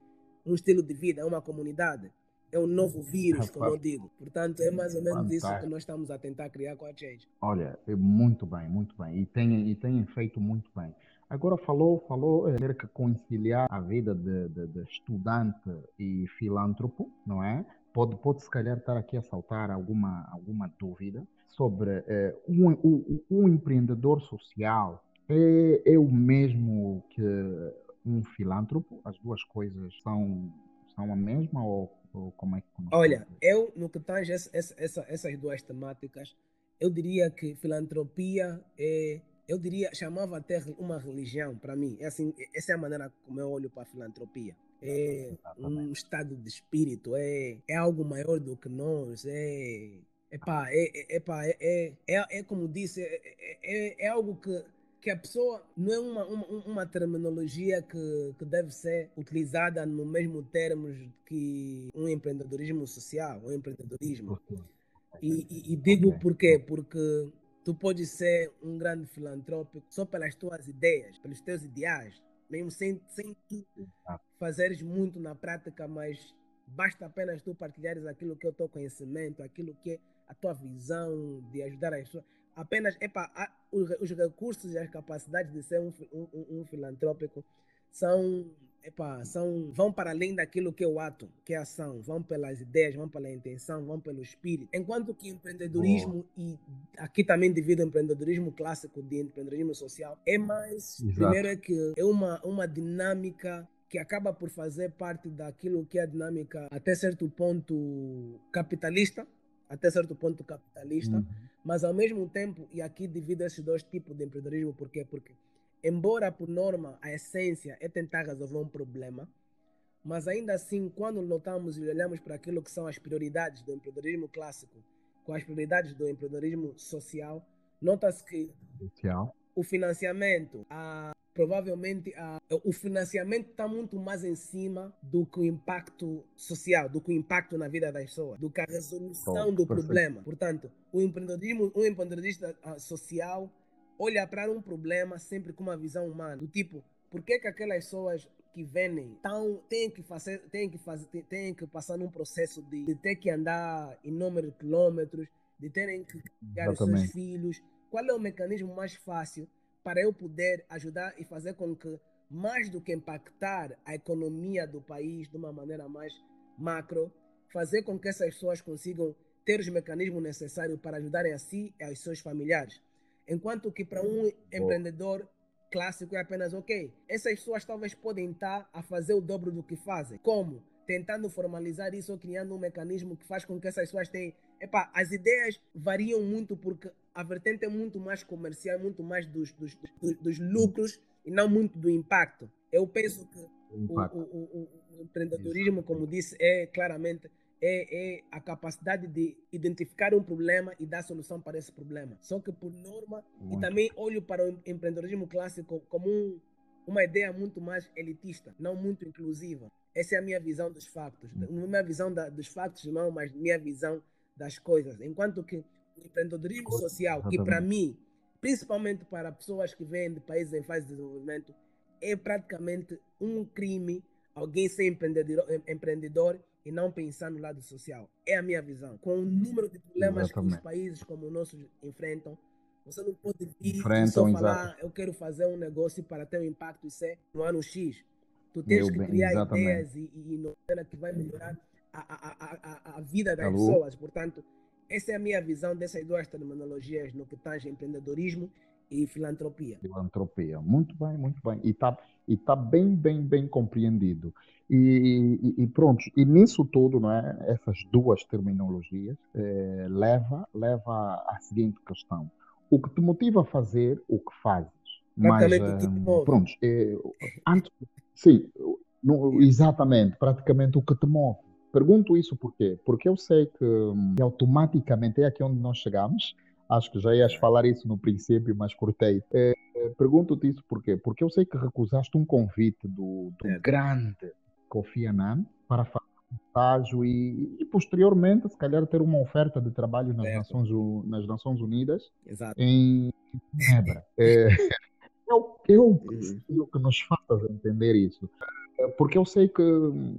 um estilo de vida, é uma comunidade, é um novo vírus, como eu digo. Portanto, é mais ou menos Fantástico. isso que nós estamos a tentar criar com a Change.
Olha, é muito bem, muito bem, e tem, e tem feito muito bem. Agora falou, falou ter que conciliar a vida de, de, de, estudante e filântropo, não é? Pode, pode se calhar estar aqui a saltar alguma, alguma dúvida sobre eh, um, um, um, empreendedor social é, é o mesmo que um filântropo? As duas coisas são, são a mesma ou, ou como é que
Olha, eu no que tange essa, essa, essas duas temáticas, eu diria que filantropia é eu diria, chamava até uma religião para mim. É assim, essa é a maneira como eu olho para a filantropia. É um estado de espírito, é, é algo maior do que nós, é, epá, é, é, é, é, é como disse, é, é, é algo que, que a pessoa não é uma, uma, uma terminologia que, que deve ser utilizada no mesmo termos que um empreendedorismo social, um empreendedorismo. E, e, e digo por quê? Porque Tu podes ser um grande filantrópico só pelas tuas ideias, pelos teus ideais, mesmo sem, sem tu fazeres muito na prática, mas basta apenas tu partilhares aquilo que é o teu conhecimento, aquilo que é a tua visão de ajudar as pessoas. Apenas, epa, os, os recursos e as capacidades de ser um, um, um filantrópico são epa, são, vão para além daquilo que é o ato, que é a ação, vão pelas ideias, vão pela intenção, vão pelo espírito. Enquanto que empreendedorismo, oh. e aqui também devido ao empreendedorismo clássico de empreendedorismo social, é mais, Exato. primeiro é que é uma, uma dinâmica que acaba por fazer parte daquilo que é a dinâmica até certo ponto capitalista, até certo ponto capitalista, uhum. mas ao mesmo tempo, e aqui divido esses dois tipos de empreendedorismo, por quê? Porque embora por norma a essência é tentar resolver um problema, mas ainda assim, quando notamos e olhamos para aquilo que são as prioridades do empreendedorismo clássico com as prioridades do empreendedorismo social, nota-se que social. o financiamento, a, provavelmente a, o financiamento está muito mais em cima do que o impacto social, do que o impacto na vida das pessoas, do que a resolução oh, do perfeito. problema. Portanto, o empreendedorismo, um empreendedorista social olha para um problema sempre com uma visão humana. Do tipo, por que, que aquelas pessoas que vendem tão, têm, que fazer, têm, que fazer, têm que passar num processo de, de ter que andar inúmeros quilômetros, de terem que criar os seus filhos? Qual é o mecanismo mais fácil para eu poder ajudar e fazer com que, mais do que impactar a economia do país de uma maneira mais macro, fazer com que essas pessoas consigam ter os mecanismos necessários para ajudarem a si e aos seus familiares? Enquanto que para um empreendedor clássico é apenas ok. Essas pessoas talvez podem estar a fazer o dobro do que fazem. Como? Tentando formalizar isso ou criando um mecanismo que faz com que essas pessoas tenham. Epa, as ideias variam muito porque a vertente é muito mais comercial, muito mais dos, dos, dos, dos lucros e não muito do impacto. Eu penso que o, o, o, o empreendedorismo, como disse, é claramente é, é, a capacidade de identificar um problema e dar solução para esse problema. Só que por norma, muito. e também olho para o empreendedorismo clássico como um, uma ideia muito mais elitista, não muito inclusiva. Essa é a minha visão dos factos. Não hum. minha visão da, dos factos, não, mas minha visão das coisas. Enquanto que o empreendedorismo social, que para mim, principalmente para pessoas que vêm de países em fase de desenvolvimento, é praticamente um crime alguém ser empreendedor, empreendedor e não pensar no lado social. É a minha visão. Com o número de problemas Exatamente. que os países como o nosso enfrentam, você não pode vir enfrentam, só falar, exato. eu quero fazer um negócio para ter um impacto e ser no ano X. Tu tens Meu que criar exatamente. ideias e, e inovar que vai melhorar a, a, a, a vida das Alô? pessoas. Portanto, essa é a minha visão dessas duas terminologias no que tange empreendedorismo e filantropia.
Filantropia, muito bem, muito bem. E está e tá bem, bem, bem compreendido. E, e, e, pronto, e nisso tudo, não é? essas duas terminologias, é, leva, leva à seguinte questão. O que te motiva a fazer o que fazes? Mas, uh, pronto, é, antes, sim, no, exatamente, praticamente o que te move. Pergunto isso por quê? Porque eu sei que, que automaticamente é aqui onde nós chegamos, Acho que já ias falar isso no princípio, mas cortei. É, Pergunto-te isso por quê? Porque eu sei que recusaste um convite do, do é. grande Kofi Annan para fazer um estágio e, e, posteriormente, se calhar, ter uma oferta de trabalho nas, Nações, nas Nações Unidas
Exato.
em Genebra. É, eu, eu uhum. preciso que nos faças entender isso. Porque eu sei que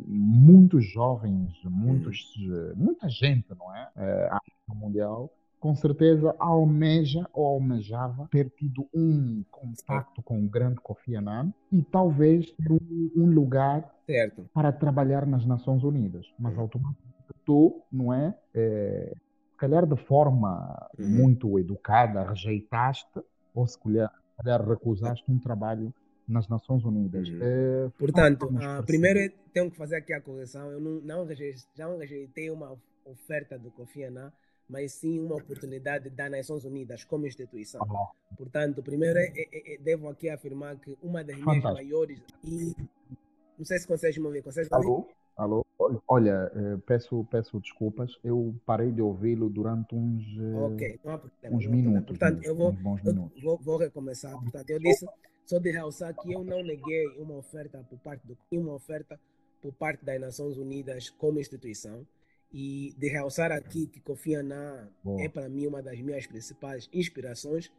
muitos jovens, muitos, uhum. muita gente, não é? é a mundial com certeza almeja ou almejava ter tido um contato com o grande Kofi Annan e talvez ter um, um lugar
certo.
para trabalhar nas Nações Unidas. Mas uhum. automaticamente tu, não é? é se calhar de forma uhum. muito educada, rejeitaste ou se calhar, recusaste um trabalho nas Nações Unidas. Uhum.
É, Portanto, uh, primeiro tenho que fazer aqui a correção. Eu não, não, rejeitei, não rejeitei uma oferta do Kofi Annan mas sim uma oportunidade das Nações Unidas como instituição. Portanto, primeiro é, é, é, devo aqui afirmar que uma das minhas maiores e não sei se consegues me ouvir, consegues me ouvir?
Alô? Alô? Olha, eh, peço, peço desculpas, eu parei de ouvi-lo durante uns,
eh, okay, não há problema,
uns minutos.
Portanto, eu, vou, eu vou, vou, recomeçar. Portanto, eu disse, só de realçar que eu não neguei uma oferta por parte do uma oferta por parte das Nações Unidas como instituição e de realçar aqui que Kofi Annan é para mim uma das minhas principais inspirações.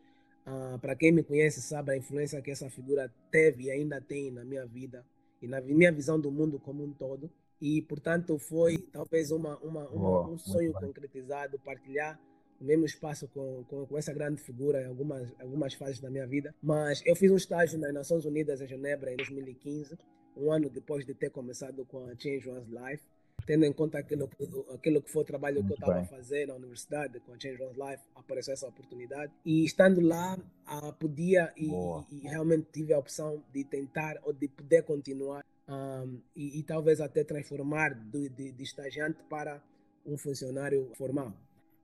Uh, para quem me conhece sabe a influência que essa figura teve e ainda tem na minha vida e na minha visão do mundo como um todo. E, portanto, foi talvez uma, uma, uma um sonho concretizado, partilhar o mesmo espaço com, com, com, essa grande figura em algumas, algumas fases da minha vida. Mas eu fiz um estágio nas Nações Unidas em Genebra em 2015 um ano depois de ter começado com a Change One's Life, tendo em conta aquilo, aquilo que foi o trabalho Muito que eu estava a fazer na universidade com a Change One's Life, apareceu essa oportunidade. E estando lá, uh, podia e, e, realmente tive a opção de tentar ou de poder continuar um, e, e, talvez até transformar de, de, de, estagiante para um funcionário formal.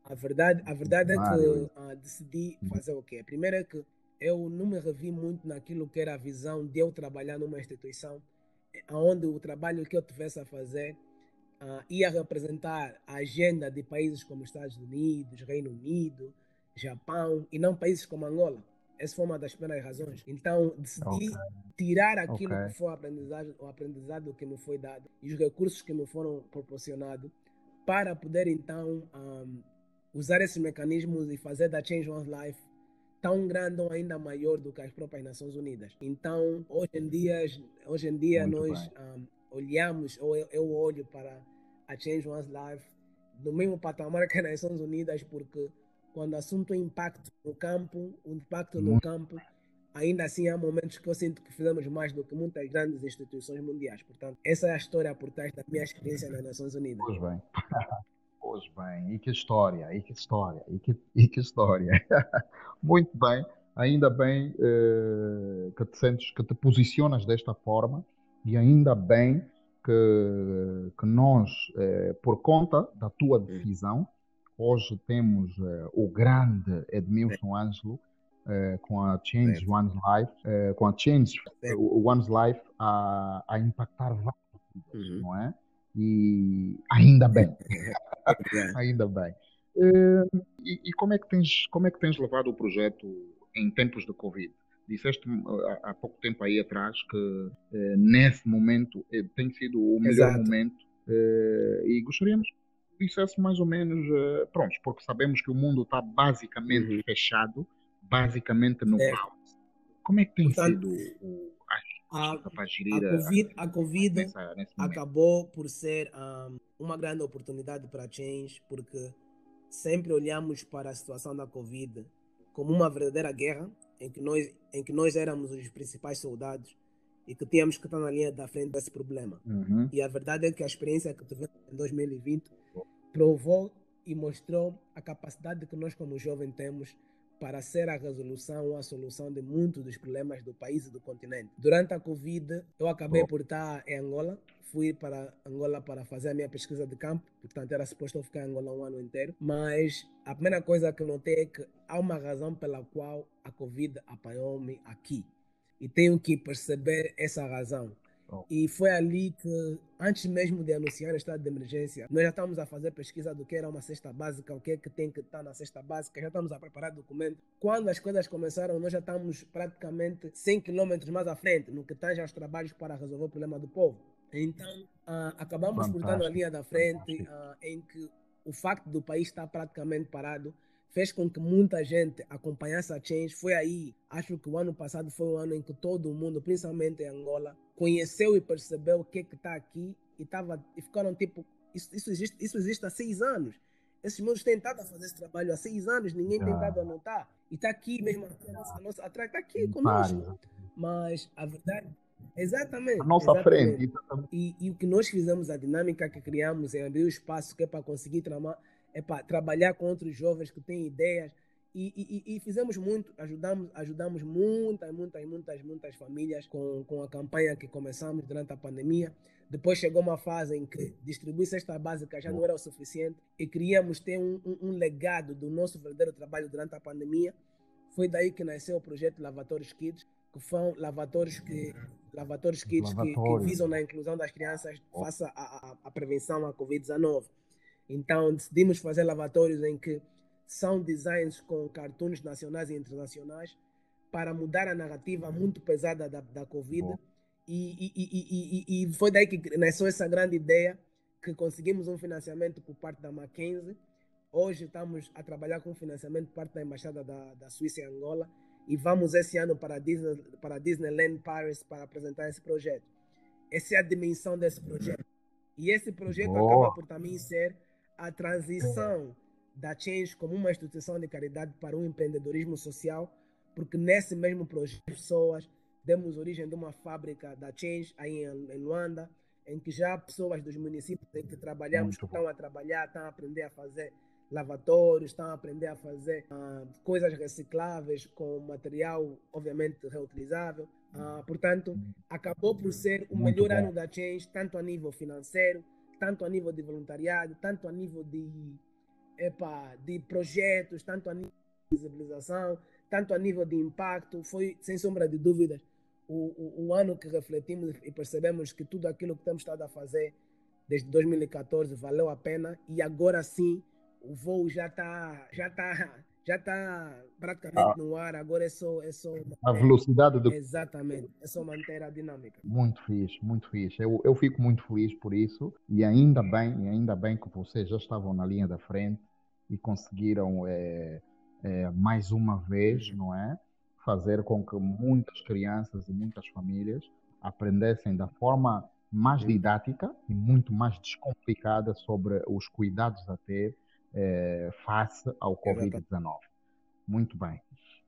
A verdade, a verdade é que uh, decidi fazer o quê? Primeiro é que eu não me revi muito naquilo que era a visão de eu trabalhar numa instituição onde o trabalho que eu tivesse a fazer uh, ia representar a agenda de países como Estados Unidos, Reino Unido, Japão e não países como Angola. Essa foi uma das primeiras razões. Então, decidi okay. tirar aquilo okay. que foi aprendizado, o aprendizado que me foi dado e os recursos que me foram proporcionados para poder, então, um, usar esses mecanismos e fazer da Change One's Life tão grande ou ainda maior do que as próprias Nações Unidas. Então, hoje em dia, hoje em dia nós um, olhamos, ou eu, eu, olho para a Change One's Life no mesmo patamar que as Nações Unidas, porque quando o assunto é impacto no campo, o impacto no campo, ainda assim há momentos que eu sinto que fizemos mais do que muitas grandes instituições mundiais. Portanto, essa é a história por trás da minha experiência nas Nações Unidas.
Pois bem. Pois bem, e que história, e que história, e que, e que história. Muito bem, ainda bem eh, que te sentes, que te posicionas desta forma e ainda bem que, que nós, eh, por conta da tua decisão, hoje temos eh, o grande Edmilson Ângelo eh, com a Change certo. One's Life, eh, com a Change certo. One's Life a, a impactar vários, uhum. não é? E ainda bem. ainda bem. Uh, e, e, como é que tens como é que tens levado o projeto em tempos de Covid? Disseste há, há pouco tempo aí atrás que uh, nesse momento uh, tem sido o melhor Exato. momento e gostaríamos que dissesse mais ou menos, pronto, porque sabemos que o mundo está basicamente uhum. fechado, basicamente no é. caos. Como é que tem Portanto, sido o,
a, a, COVID, a COVID acabou por ser um, uma grande oportunidade para a Change, porque sempre olhamos para a situação da Covid como uma verdadeira guerra, em que nós, em que nós éramos os principais soldados e que tínhamos que estar na linha da frente desse problema.
Uhum.
E a verdade é que a experiência que tivemos em 2020 provou e mostrou a capacidade que nós, como jovens, temos para ser a resolução ou a solução de muitos dos problemas do país e do continente. Durante a Covid, eu acabei por estar em Angola, fui para Angola para fazer a minha pesquisa de campo, portanto era suposto eu ficar em Angola um ano inteiro, mas a primeira coisa que notei é que há uma razão pela qual a Covid apanhou-me aqui. E tenho que perceber essa razão. E foi ali que, antes mesmo de anunciar o estado de emergência, nós já estamos a fazer pesquisa do que era uma cesta básica, o que é que tem que estar na cesta básica, já estamos a preparar documento. Quando as coisas começaram, nós já estamos praticamente 100 quilômetros mais à frente no que tange aos trabalhos para resolver o problema do povo. Então, uh, acabamos Fantástico. por estar na linha da frente, uh, em que o facto do país estar praticamente parado fez com que muita gente acompanhasse a Change. Foi aí, acho que o ano passado foi um ano em que todo mundo, principalmente em Angola, conheceu e percebeu o que é que está aqui e, tava, e ficaram tipo, isso, isso, existe, isso existe há seis anos. Esses mundos têm estado a fazer esse trabalho há seis anos, ninguém tem estado a notar. E está aqui mesmo, a nossa, a nossa, atrás, está aqui conosco. Mas a verdade Exatamente. A
nossa
exatamente. frente. E, e, o que nós fizemos, a dinâmica que criamos é abrir o espaço que é para conseguir tramar, é para trabalhar com outros jovens que têm ideias. E, e, e, fizemos muito, ajudamos, ajudamos muitas, muitas, muitas, muitas famílias com, com a campanha que começamos durante a pandemia. Depois chegou uma fase em que distribuir cesta básica já não era o suficiente e queríamos ter um, um, um legado do nosso verdadeiro trabalho durante a pandemia. Foi daí que nasceu o projeto Lavatórios Kids, que são lavatórios que lavatórios kids que, que, visam na inclusão das crianças face à prevenção à Covid-19. Então decidimos fazer lavatórios em que são designs com cartoons nacionais e internacionais para mudar a narrativa muito pesada da, da Covid. E, e, e, e, foi daí que nasceu essa grande ideia que conseguimos um financiamento por parte da Mackenzie. Hoje estamos a trabalhar com financiamento por parte da Embaixada da, da Suíça em Angola e vamos esse ano para Disney, para Disneyland Paris para apresentar esse projeto. Essa é a dimensão desse projeto. E esse projeto Boa. acaba por também ser a transição da Change como uma instituição de caridade para um empreendedorismo social, porque nesse mesmo projeto pessoas demos origem de uma fábrica da Change aí em, em Luanda, em que já pessoas dos municípios em que trabalhamos estão a trabalhar, estão a aprender a fazer lavatórios, estão a aprender a fazer uh, coisas recicláveis com material, obviamente, reutilizável. Uh, portanto, acabou por ser o melhor ano da Change, tanto a nível financeiro, tanto a nível de voluntariado, tanto a nível de, epa, de projetos, tanto a nível de visibilização, tanto a nível de impacto. Foi, sem sombra de dúvidas, o, o, o ano que refletimos e percebemos que tudo aquilo que temos estado a fazer desde 2014 valeu a pena e agora sim o voo já está já tá, já tá praticamente ah. no ar, agora é só, é só
a velocidade do
Exatamente, é só manter a dinâmica.
Muito fixe, muito fixe. Eu, eu fico muito feliz por isso e ainda bem, ainda bem que vocês já estavam na linha da frente e conseguiram é, é, mais uma vez, não é? Fazer com que muitas crianças e muitas famílias aprendessem da forma mais didática e muito mais descomplicada sobre os cuidados a ter é, face ao Covid-19. Muito bem.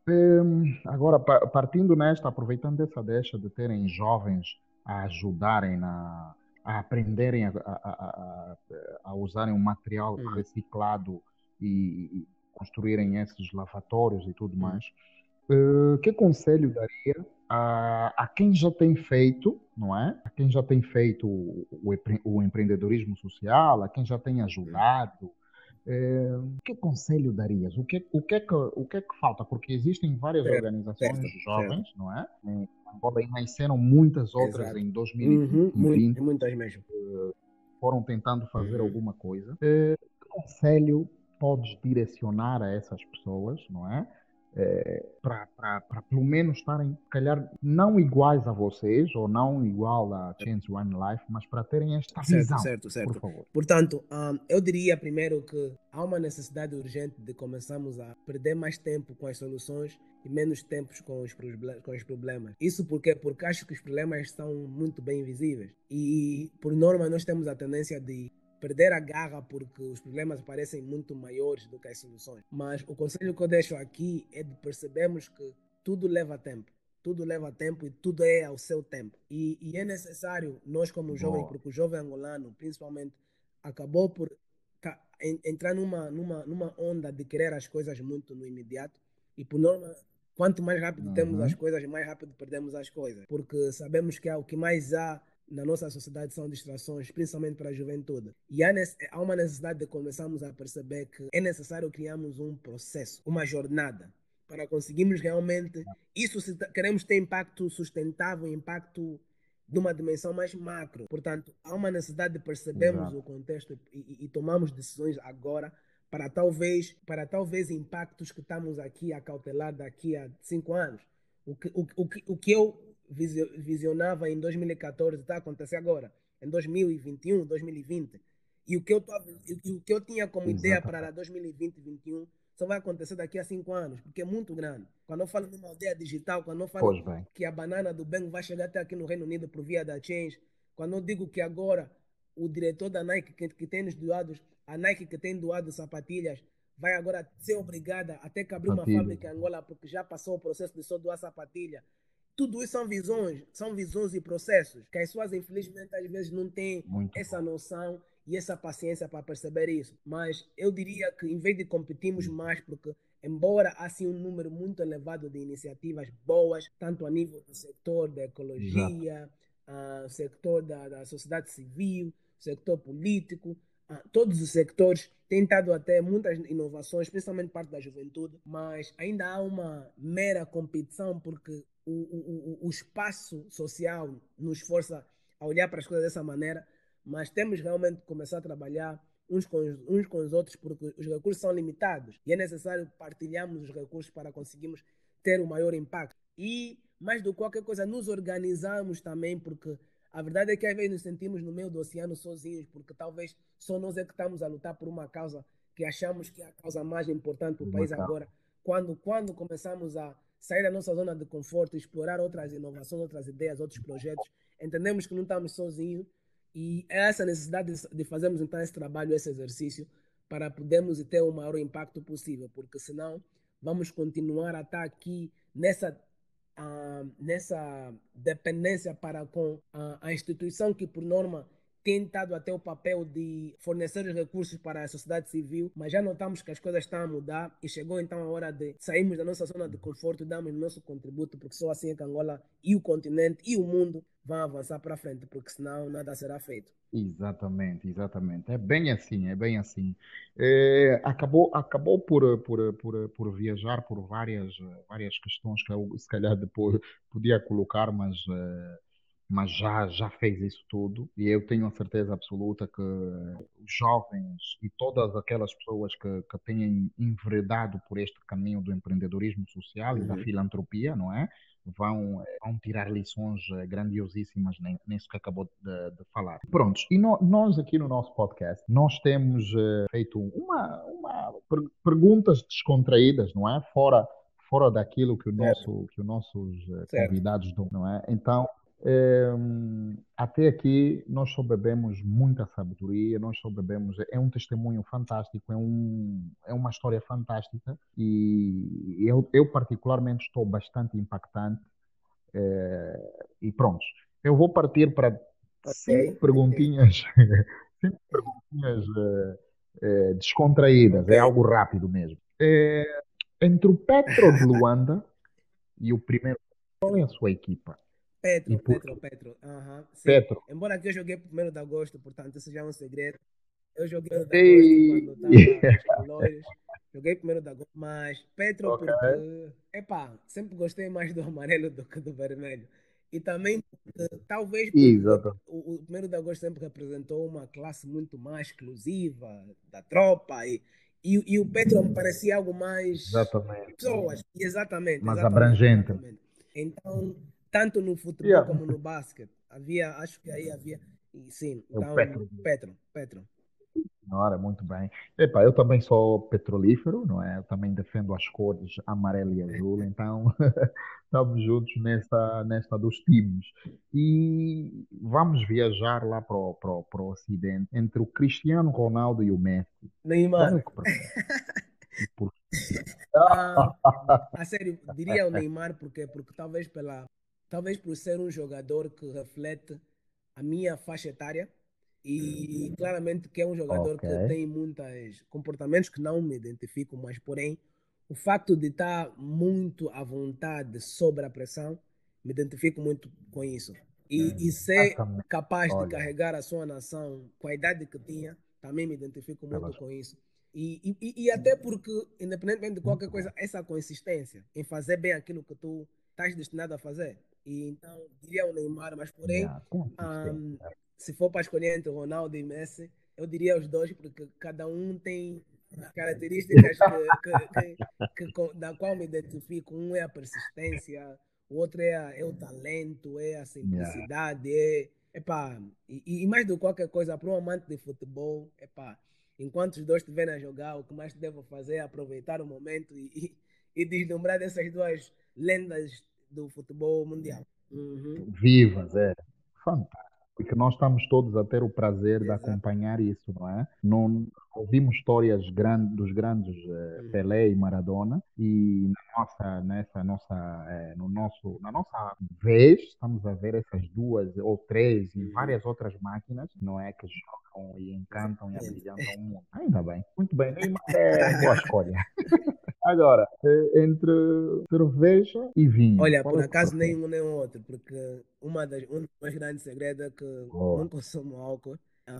Um, agora, partindo nesta, aproveitando essa deixa de terem jovens a ajudarem na, a aprenderem a, a, a, a usarem um material uhum. reciclado e, e, construírem esses lavatórios e tudo uhum. mais, uh, que conselho daria a, a, quem já tem feito, não é? A quem já tem feito o, o, o empreendedorismo social, a quem já tem ajudado, é, que conselho darias? O que, o, que é que, o que é que falta? Porque existem várias certo, organizações certo, jovens, certo. não é? Em Angola nasceram muitas outras Exato. em 2020. Uhum,
muitas mesmo.
Foram tentando fazer uhum. alguma coisa. É, que conselho podes direcionar a essas pessoas, não é? É, para pelo menos estarem, calhar, não iguais a vocês ou não igual a Change One Life, mas para terem esta
certo,
visão.
Certo, certo. Por favor. Portanto, um, eu diria primeiro que há uma necessidade urgente de começarmos a perder mais tempo com as soluções e menos tempo com os, com os problemas. Isso porque porque acho que os problemas são muito bem visíveis e por norma nós temos a tendência de perder a garra porque os problemas parecem muito maiores do que as soluções. Mas o conselho que eu deixo aqui é de percebermos que tudo leva tempo. Tudo leva tempo e tudo é ao seu tempo. E, e é necessário, nós como jovens, porque o jovem angolano, principalmente, acabou por entrar numa, numa, numa onda de querer as coisas muito no imediato. E por norma, quanto mais rápido uhum. temos as coisas, mais rápido perdemos as coisas. Porque sabemos que é o que mais há na nossa sociedade são distrações, principalmente para a juventude. E há, há uma necessidade de começarmos a perceber que é necessário criarmos um processo, uma jornada, para conseguirmos realmente. Isso, se queremos ter impacto sustentável, impacto de uma dimensão mais macro. Portanto, há uma necessidade de percebermos Exato. o contexto e, e, e tomarmos decisões agora para talvez para talvez impactos que estamos aqui a cautelar daqui a cinco anos. O que, o, o, o que eu visionava em 2014 está a acontecer agora, em 2021, 2020. E o que eu, tô, o que eu tinha como Exato. ideia para 2020 e 2021 só vai acontecer daqui a cinco anos, porque é muito grande. Quando eu falo de uma aldeia digital, quando eu falo que a banana do bem vai chegar até aqui no Reino Unido por via da Change, quando eu digo que agora o diretor da Nike que, que tem nos doado, a Nike que tem doado sapatilhas, vai agora ser obrigada a ter que abrir uma fábrica em Angola porque já passou o processo de só doar sapatilha tudo isso são visões, são visões e processos que as pessoas, infelizmente, às vezes não têm Muito essa bom. noção e essa paciência para perceber isso. Mas eu diria que, em vez de competirmos mais, porque embora há sim um número muito elevado de iniciativas boas, tanto a nível do setor da ecologia, uh, setor da, da sociedade civil, setor político, todos os sectores têm dado até muitas inovações, principalmente parte da juventude, mas ainda há uma mera competição porque o, o, o espaço social nos força a olhar para as coisas dessa maneira, mas temos realmente que começar a trabalhar uns com, os, uns com os outros porque os recursos são limitados e é necessário partilharmos os recursos para conseguirmos ter o maior impacto. E, mais do que qualquer coisa, nos organizarmos também, porque a verdade é que às vezes nos sentimos no meio do oceano sozinhos, porque talvez só nós é que estamos a lutar por uma causa que achamos que é a causa mais importante para o país agora. Quando, quando começamos a sair da nossa zona de conforto, explorar outras inovações, outras ideias, outros projetos. Entendemos que não estamos sozinhos e é essa necessidade de fazermos então esse trabalho, esse exercício, para podermos ter o maior impacto possível, porque senão vamos continuar a estar aqui nessa nessa dependência para com a instituição que, por norma, tem estado até o papel de fornecer os recursos para a sociedade civil, mas já notamos que as coisas estão a mudar e chegou então a hora de sairmos da nossa zona de conforto e darmos o nosso contributo, porque só assim é que Angola e o continente e o mundo vão avançar para frente, porque senão nada será feito.
Exatamente, exatamente. É bem assim, é bem assim. É, acabou acabou por, por, por, por viajar por várias, várias questões que eu, se calhar, depois podia colocar, mas. Uh, mas já, já fez isso tudo e eu tenho a certeza absoluta que os jovens e todas aquelas pessoas que, que têm enveredado por este caminho do empreendedorismo social uhum. e da uhum. filantropia, não é? Vão, vão tirar lições eh, grandiosíssimas nisso que acabou de, de falar. Prontos, e no, nós aqui no nosso podcast, nós temos feito uma, uma per, perguntas descontraídas, não é? Fora fora daquilo que, o nosso, que os nossos convidados dão, não é? Então, até aqui nós só bebemos muita sabedoria, nós só bebemos, é um testemunho fantástico, é, um, é uma história fantástica e eu, eu particularmente estou bastante impactante é, e pronto, eu vou partir para okay. cinco perguntinhas, cinco perguntinhas é, descontraídas, okay. é algo rápido mesmo. entre o Petro de Luanda e o primeiro, qual é a sua equipa?
Petro, por... Petro, Petro. Uhum, Petro. Embora aqui eu joguei primeiro de agosto, portanto, isso já é um segredo. Eu joguei de agosto quando estava Lojas. Joguei primeiro de agosto, mas Petro, okay. porque, epá, sempre gostei mais do amarelo do que do vermelho. E também, talvez, o, o primeiro de agosto sempre representou uma classe muito mais exclusiva da tropa e, e, e o Petro me parecia algo mais.
Exatamente.
Pessoas, exatamente.
Mais exatamente, abrangente. Exatamente.
Então tanto no futebol yeah. como no basquete. Havia, acho que aí havia. Sim, então, Petro. Petro, Petro.
Senhora, muito bem. Epa, eu também sou petrolífero, não é? Eu também defendo as cores amarelo e azul, então estamos juntos nesta, nesta dos times. E vamos viajar lá para o, para, o, para o Ocidente, entre o Cristiano Ronaldo e o Messi.
Neymar. Por... ah, a sério, diria o Neymar porque, porque talvez pela, talvez por ser um jogador que reflete a minha faixa etária e claramente que é um jogador okay. que tem muitos comportamentos que não me identifico, mas porém o facto de estar muito à vontade sobre a pressão, me identifico muito com isso. E, e ser capaz Olha. de carregar a sua nação com a idade que tinha, também me identifico muito com isso. E, e, e até porque, independentemente de qualquer coisa, essa consistência em fazer bem aquilo que tu estás destinado a fazer, e então diria o Neymar, mas porém, yeah, um, se for para escolher entre Ronaldo e Messi, eu diria os dois, porque cada um tem características que, que, que, da qual me identifico. Um é a persistência, o outro é, a, é o talento, é a simplicidade, yeah. é, epá, e, e mais do que qualquer coisa, para um amante de futebol, epá, enquanto os dois estiverem a jogar, o que mais devo fazer é aproveitar o momento e, e, e deslumbrar dessas duas lendas do futebol mundial. Uhum.
Vivas, é. Fantástico. Porque nós estamos todos a ter o prazer Exato. de acompanhar isso, não é? Não, ouvimos histórias grandes, dos grandes eh, uhum. Pelé e Maradona e na nossa, nessa nossa, eh, no nosso, na nossa vez estamos a ver essas duas ou três e uhum. várias outras máquinas, não é? Que jogam e encantam e abrilhantam o mundo. Ainda bem, muito bem. É boa escolha. Agora, é entre cerveja e vinho.
Olha, por é acaso nenhum nem outro, porque uma das, um dos meus grandes segredos é que oh. não consumo álcool, ah,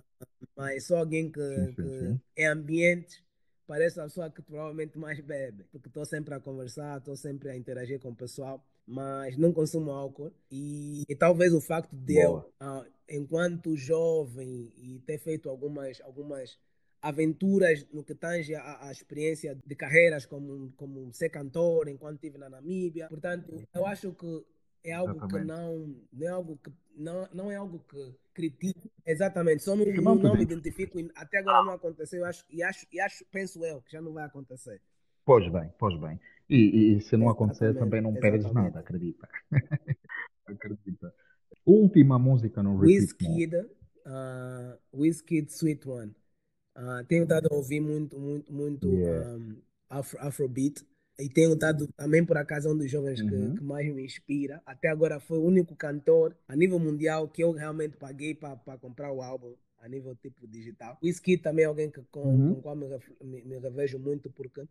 mas sou alguém que, sim, sim, que sim. em ambientes parece a pessoa que provavelmente mais bebe, porque estou sempre a conversar, estou sempre a interagir com o pessoal, mas não consumo álcool. E, e talvez o facto de Boa. eu, uh, enquanto jovem, e ter feito algumas, algumas aventuras no que tange a, a, experiência de carreiras como, como ser cantor enquanto estive na Namíbia. Portanto, eu acho que é algo Exatamente. que não, não é algo que não, não é algo que critico. Exatamente, só não, não, não me identifico. Até agora não aconteceu, eu acho, e acho, e acho, penso eu, que já não vai acontecer.
Pois bem, pois bem. E, e se não acontecer, também não perdes nada, acredita. acredita. Última música no
Repeat Wizkid, uh, Wizkid Sweet One. Uh, tenho dado a ouvir muito, muito, muito yeah. um, afro, Afrobeat. e tenho dado também por acaso um dos jovens
Uhum.
que, que mais me inspira. Até agora foi o único cantor a nível mundial que eu realmente paguei para comprar o álbum a nível tipo digital. Whisky também é alguém que, com,
Uhum.
com o qual me, me, me revejo muito porque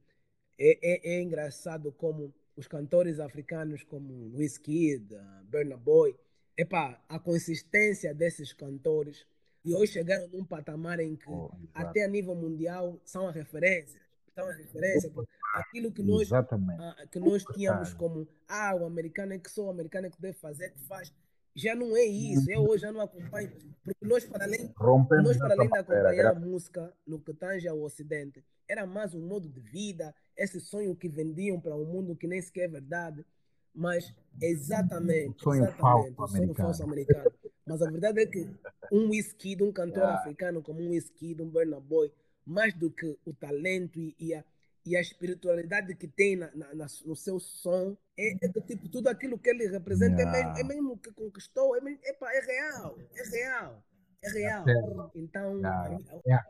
é, é, é engraçado como os cantores africanos como Wizkid, uh, Burna Boy, epá, a consistência desses cantores e hoje chegaram num patamar em que
Oh,
até a nível mundial são a referência. São a referência. Aquilo que nós, ah, que nós tínhamos como ah, o americano é que sou, o americano é que deve fazer, que faz. Já não é isso. Eu hoje já não acompanho. Porque nós, para além
Rompemos
nós, para além de acompanhar a música no que tange ao Ocidente, era mais um modo de vida, esse sonho que vendiam para um mundo que nem sequer é verdade. Mas, exatamente,
Sonho
exatamente,
falso
o sonho falso americano. Mas a verdade é que um whisky de um cantor
Yeah.
africano como um whisky de um Burna Boy, mais do que o talento e, e a, e a espiritualidade que tem na, na- na- no seu som, é, é que, tipo, tudo aquilo que ele representa é,
Yeah.
mesmo, é mesmo que conquistou, é, mesmo, epa, é real, é real, é real.
sério.
Então,
Yeah.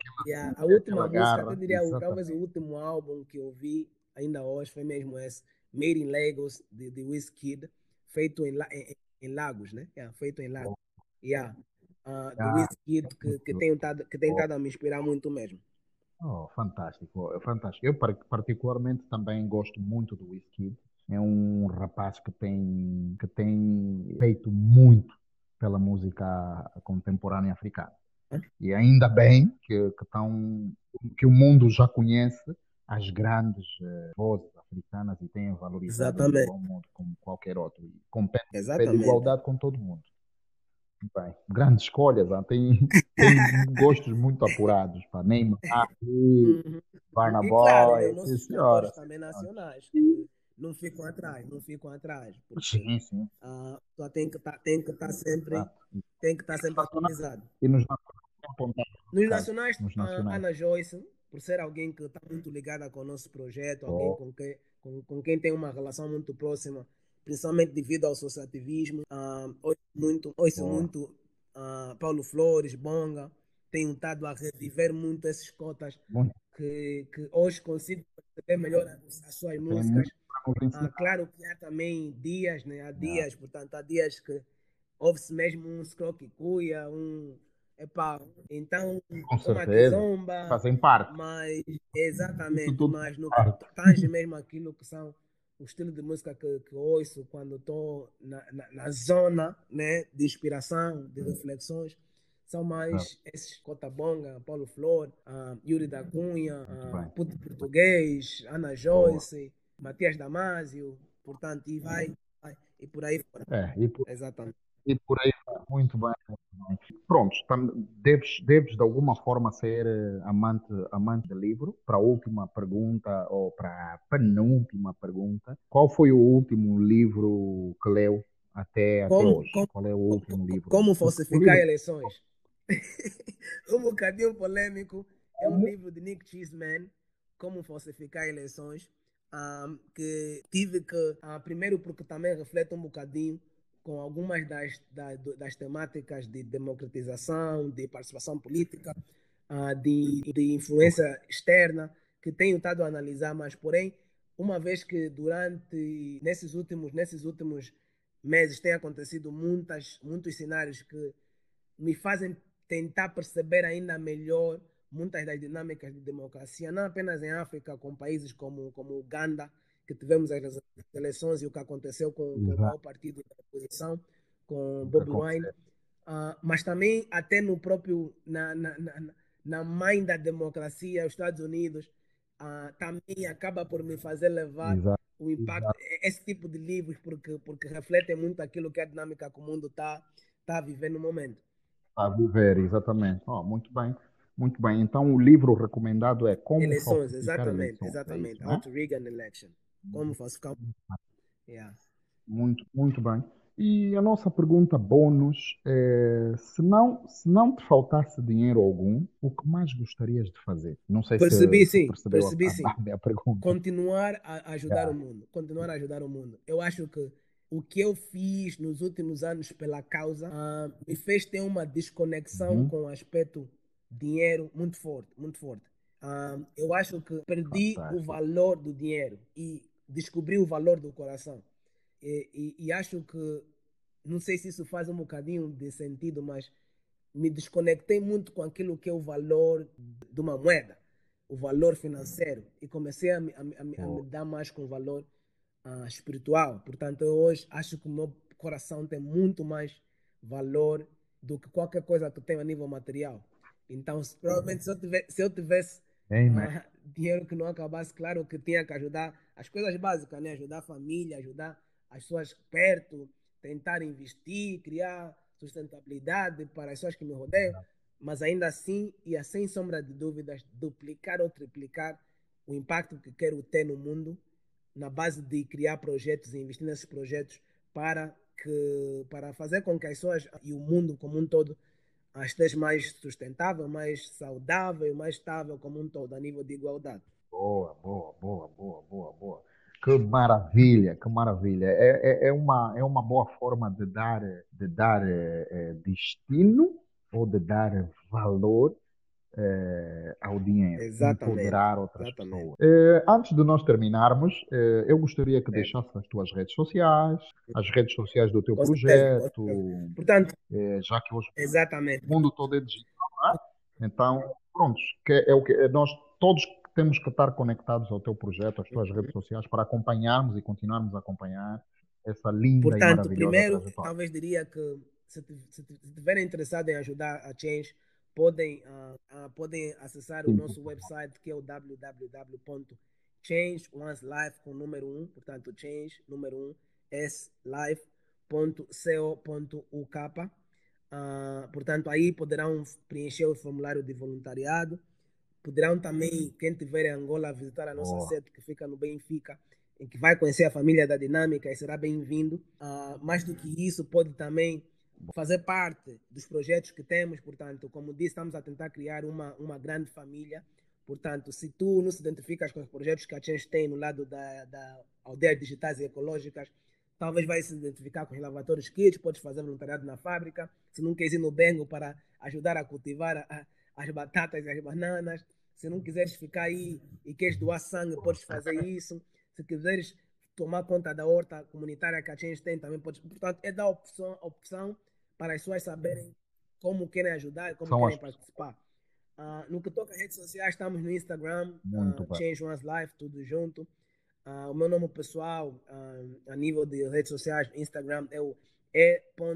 a-
É
última música, eu diria,
exatamente.
talvez o último álbum que eu vi ainda hoje foi mesmo esse, Made in Lagos, de, de Wizkid, feito em, em, em Lagos, né? Feito em Lagos. Yeah. Uh, do
Ah,
Wizkid, que, que tem estado que tem estado a me inspirar muito mesmo.
Oh, fantástico, é fantástico. Eu par- particularmente também gosto muito do Wizkid. É um rapaz que tem que tem feito muito pela música contemporânea africana. E ainda bem que que tão, que o mundo já conhece as grandes eh, vozes africanas e tem valorizado
Exatamente.
bom modo como qualquer outro. E compete
Exatamente.
igualdade com todo mundo. Bem, grandes escolhas, ah, tem, tem gostos muito apurados. Pá. Neymar,
Uhum.
Barna
E claro, né,
sim, senhora.
também nacionais, que não ficam atrás, não ficam atrás. Porque
Sim, sim.
ah, só tem que estar que estar sempre,
Exato.
tem que estar sempre atualizado.
E nos nacionais
Nos nacionais,
nos nacionais.
Ana Joyce, por ser alguém que está muito ligada com o nosso projeto, alguém
Oh.
com com, com quem tem uma relação muito próxima, principalmente devido ao associativismo. ah, ouço muito, ouço
Boa.
muito ah, Paulo Flores, Bonga, tenho estado a reviver muito esses cotas que, que hoje consigo perceber melhor as, as suas músicas. Ah,
ensinar.
claro que há também dias, né? Há dias, portanto, há dias que ouve-se mesmo um scroque cuia, um. Epá, então,
Com
uma kizomba,
Fazem parte.
mas exatamente, mas no que tange mesmo aquilo que são o estilo de música que, que ouço quando estou na, na, na zona né, de inspiração, de reflexões, são mais esses Cotabonga, Paulo Flor, ah, Yuri da Cunha, ah,
bem.
Puto Português, Ana Joyce, Matias Damasio, portanto, e vai, vai, e por aí fora.
É, e por,
Exatamente.
e por aí vai. Muito bem. Pronto, deves, deves de alguma forma ser eh, amante, amante de livro. Para a última pergunta, ou para a penúltima pergunta, qual foi o último livro que leu até, até
Como-
hoje?
como-
Qual é o último livro?
Como falsificar eleições? um bocadinho polêmico. É um livro de Nick Cheeseman, Como falsificar eleições, ah, que tive que, ah, primeiro porque também reflete um bocadinho com algumas das, da- do- das temáticas de democratização, de participação política, ah, de, de influência externa, que tenho estado a analisar, mas porém, uma vez que durante, nesses últimos, nesses últimos meses tem acontecido muitas, muitos cenários que me fazem tentar perceber ainda melhor muitas das dinâmicas de democracia, não apenas em África, com países como, como Uganda, que tivemos as eleições e o que aconteceu com, com o
Exato.
maior partido da oposição, com
aconteceu.
Wine, ah, mas também até no próprio, na, na, na, na mãe da democracia, os Estados Unidos, ah, também acaba por me fazer levar
Exato.
o impacto, esse tipo de livros, porque, porque refletem muito aquilo que é a dinâmica que o mundo está tá viver no momento.
A viver, exatamente. Oh, muito bem. Muito bem. Então, o livro recomendado é Como
eleições, exatamente,
Eleições. É
exatamente.
isso, né?
How to rig an election. Como falsificar. Yeah.
Muito, muito bem. E a nossa pergunta bônus é: se não, se não te faltasse dinheiro algum, o que mais gostarias de fazer? Não sei
Percebi,
se,
sim, percebi,
a,
sim.
a, a pergunta.
Continuar a ajudar
Yeah.
o mundo. Continuar a ajudar o mundo. Eu acho que o que eu fiz nos últimos anos pela causa ah, me fez ter uma desconexão
Uhum.
com o aspecto dinheiro muito forte, muito forte. Ah, eu acho que perdi o
Fantástico.
valor do dinheiro e descobri o valor do coração. E, e, e, acho que, não sei se isso faz um bocadinho de sentido, mas me desconectei muito com aquilo que é o valor de uma moeda, o valor financeiro, e comecei a, a, a, a me dar mais com o valor uh, espiritual. Portanto, hoje acho que o meu coração tem muito mais valor do que qualquer coisa que eu tenho a nível material. Então, se, provavelmente, se eu tivesse, se eu tivesse uh, dinheiro que não acabasse, claro que tinha que ajudar as coisas básicas, né? ajudar a família, ajudar as pessoas perto, tentar investir, criar sustentabilidade para as pessoas que me rodeiam, mas ainda assim, e sem sombra de dúvidas, duplicar ou triplicar o impacto que quero ter no mundo na base de criar projetos e investir nesses projetos para que para fazer com que as pessoas e o mundo como um todo esteja mais sustentável, mais saudável, mais estável como um todo a nível de igualdade.
Boa, boa, boa, boa, boa, boa. Que maravilha, que maravilha. É, é, é, uma, é uma boa forma de dar, de dar é destino ou de dar valor é, dinheiro, Exatamente. empoderar outras Exatamente. pessoas. É, antes de nós terminarmos, é, eu gostaria que deixasse as tuas redes sociais, as redes sociais do teu com projeto. Certeza,
Portanto,
já que hoje
Exatamente.
o mundo todo é digital, então, pronto, que é o que nós todos temos que estar conectados ao teu projeto, às tuas uhum. redes sociais, para acompanharmos e continuarmos a acompanhar essa linda
Portanto,
e maravilhosa
primeiro, talvez diria que se estiverem interessados em ajudar a Change, podem, uh, uh, podem acessar o nosso website que é o www.changeoneslife com número 1, um, portanto change número 1 um, slife.co.uk. Uh, portanto, aí poderão preencher o formulário de voluntariado. Poderão também, quem estiver em Angola, visitar a nossa oh. sede que fica no Benfica, em que vai conhecer a família da Dinâmica e será bem-vindo. Uh, mais do que isso, pode também fazer parte dos projetos que temos. Portanto, como disse, estamos a tentar criar uma, uma grande família. Portanto, se tu não se identificas com os projetos que a Change tem no lado da, da aldeias digitais e ecológicas, talvez vai se identificar com os lavatórios kits, podes fazer voluntariado na fábrica. Se não queres ir no Bengo para ajudar a cultivar a, as batatas e as bananas, se não quiseres ficar aí e queres doar sangue, podes fazer isso. Se quiseres tomar conta da horta comunitária que a Change tem, também podes. Portanto, é dar opção, opção para as pessoas saberem como querem ajudar e como São querem as... participar. Uh, no que toca a redes sociais, estamos no Instagram, uh, Change One's Life, tudo junto. Uh, o meu nome pessoal, a nível de redes sociais, Instagram é o e.n.f.angelo.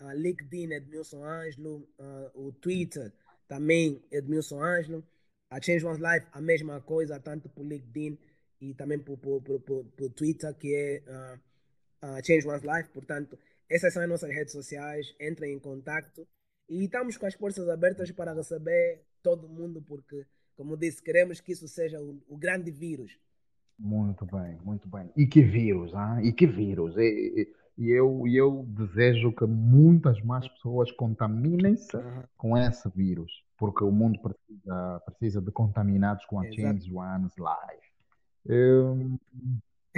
Uh, LinkedIn, Edmilson Ângelo. o Twitter também, Edmilson Ângelo. A Change One's Life, a mesma coisa, tanto por LinkedIn e também por, por, por, por Twitter, que é uh, Change One's Life. Portanto, essas são as nossas redes sociais. Entrem em contato e estamos com as portas abertas para receber todo mundo, porque, como disse, queremos que isso seja o, o grande vírus.
Muito bem, muito bem. E que vírus, ah? e que vírus. E, e, e eu, eu desejo que muitas mais pessoas contaminem-se uhum. com esse vírus, porque o mundo precisa, precisa de contaminados com a Exato. Change One's Life. Eu,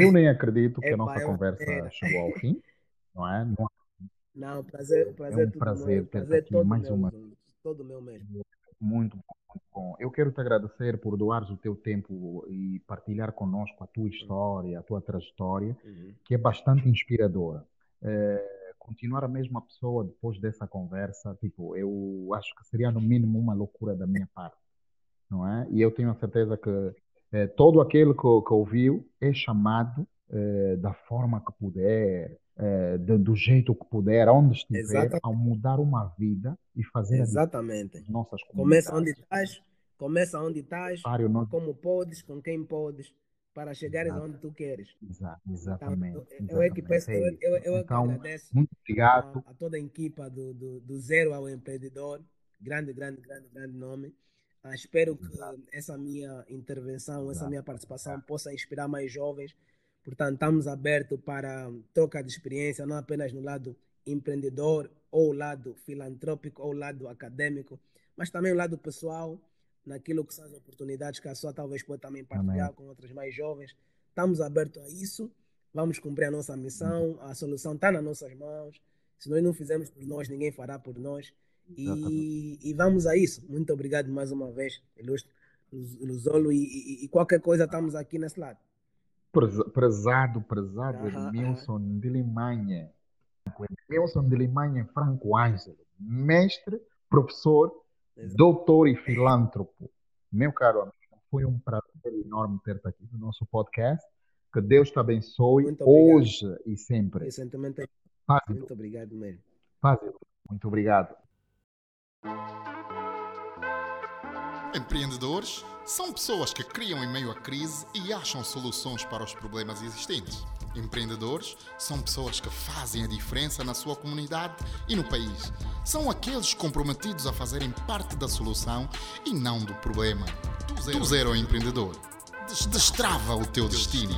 eu nem acredito que a nossa conversa é. chegou ao fim, não é?
Não, não prazer, prazer, é um prazer ter prazer aqui mais meu, uma. Todo meu mesmo.
Muito bom, muito bom. Eu quero te agradecer por doares o teu tempo e partilhar conosco a tua uhum. história, a tua trajetória, uhum. que é bastante inspiradora. É, continuar a mesma pessoa depois dessa conversa, tipo, eu acho que seria no mínimo uma loucura da minha parte, não é? E eu tenho a certeza que é, todo aquele que, que, ouviu é chamado é, da forma que puder, é, do, do, jeito que puder, onde estiver, Exatamente. a mudar uma vida e fazer
Exatamente.
as nossas
comunidades. Começa onde estás, começa onde estás, como podes, com quem podes, para chegares Exato. onde tu queres.
Exato. Exatamente.
Então, eu, é que peço, eu, eu, eu então, agradeço
muito obrigado.
A, a, toda a equipa do, do, do Zero ao Empreendedor, grande, grande, grande, grande nome. Ah, espero que essa minha intervenção, essa minha participação possa inspirar mais jovens. Portanto, estamos abertos para troca de experiência, não apenas no lado empreendedor, ou lado filantrópico, ou lado acadêmico, mas também o lado pessoal, naquilo que são as oportunidades que a sua talvez pode também partilhar Amém. com outros mais jovens. Estamos abertos a isso, vamos cumprir a nossa missão, a solução está nas nossas mãos. Se nós não fizermos por nós, ninguém fará por nós. E, e, vamos a isso. Muito obrigado mais uma vez, ilustre, Luzolo e, e, e, qualquer coisa estamos aqui nesse lado.
Prezado, prezado Edmilson de Limanha. Edmilson de Limanha Franco Ângelo, mestre, professor, Exato. doutor e filântropo. Meu caro amigo, foi um prazer enorme ter-te aqui no nosso podcast. Que Deus te abençoe hoje e sempre.
Recentemente, muito obrigado mesmo.
Fácil. Muito obrigado.
Empreendedores são pessoas que criam em meio à crise e acham soluções para os problemas existentes. Empreendedores são pessoas que fazem a diferença na sua comunidade e no país. São aqueles comprometidos a fazerem parte da solução e não do problema. Do zero, do zero empreendedor. Destrava o teu destino.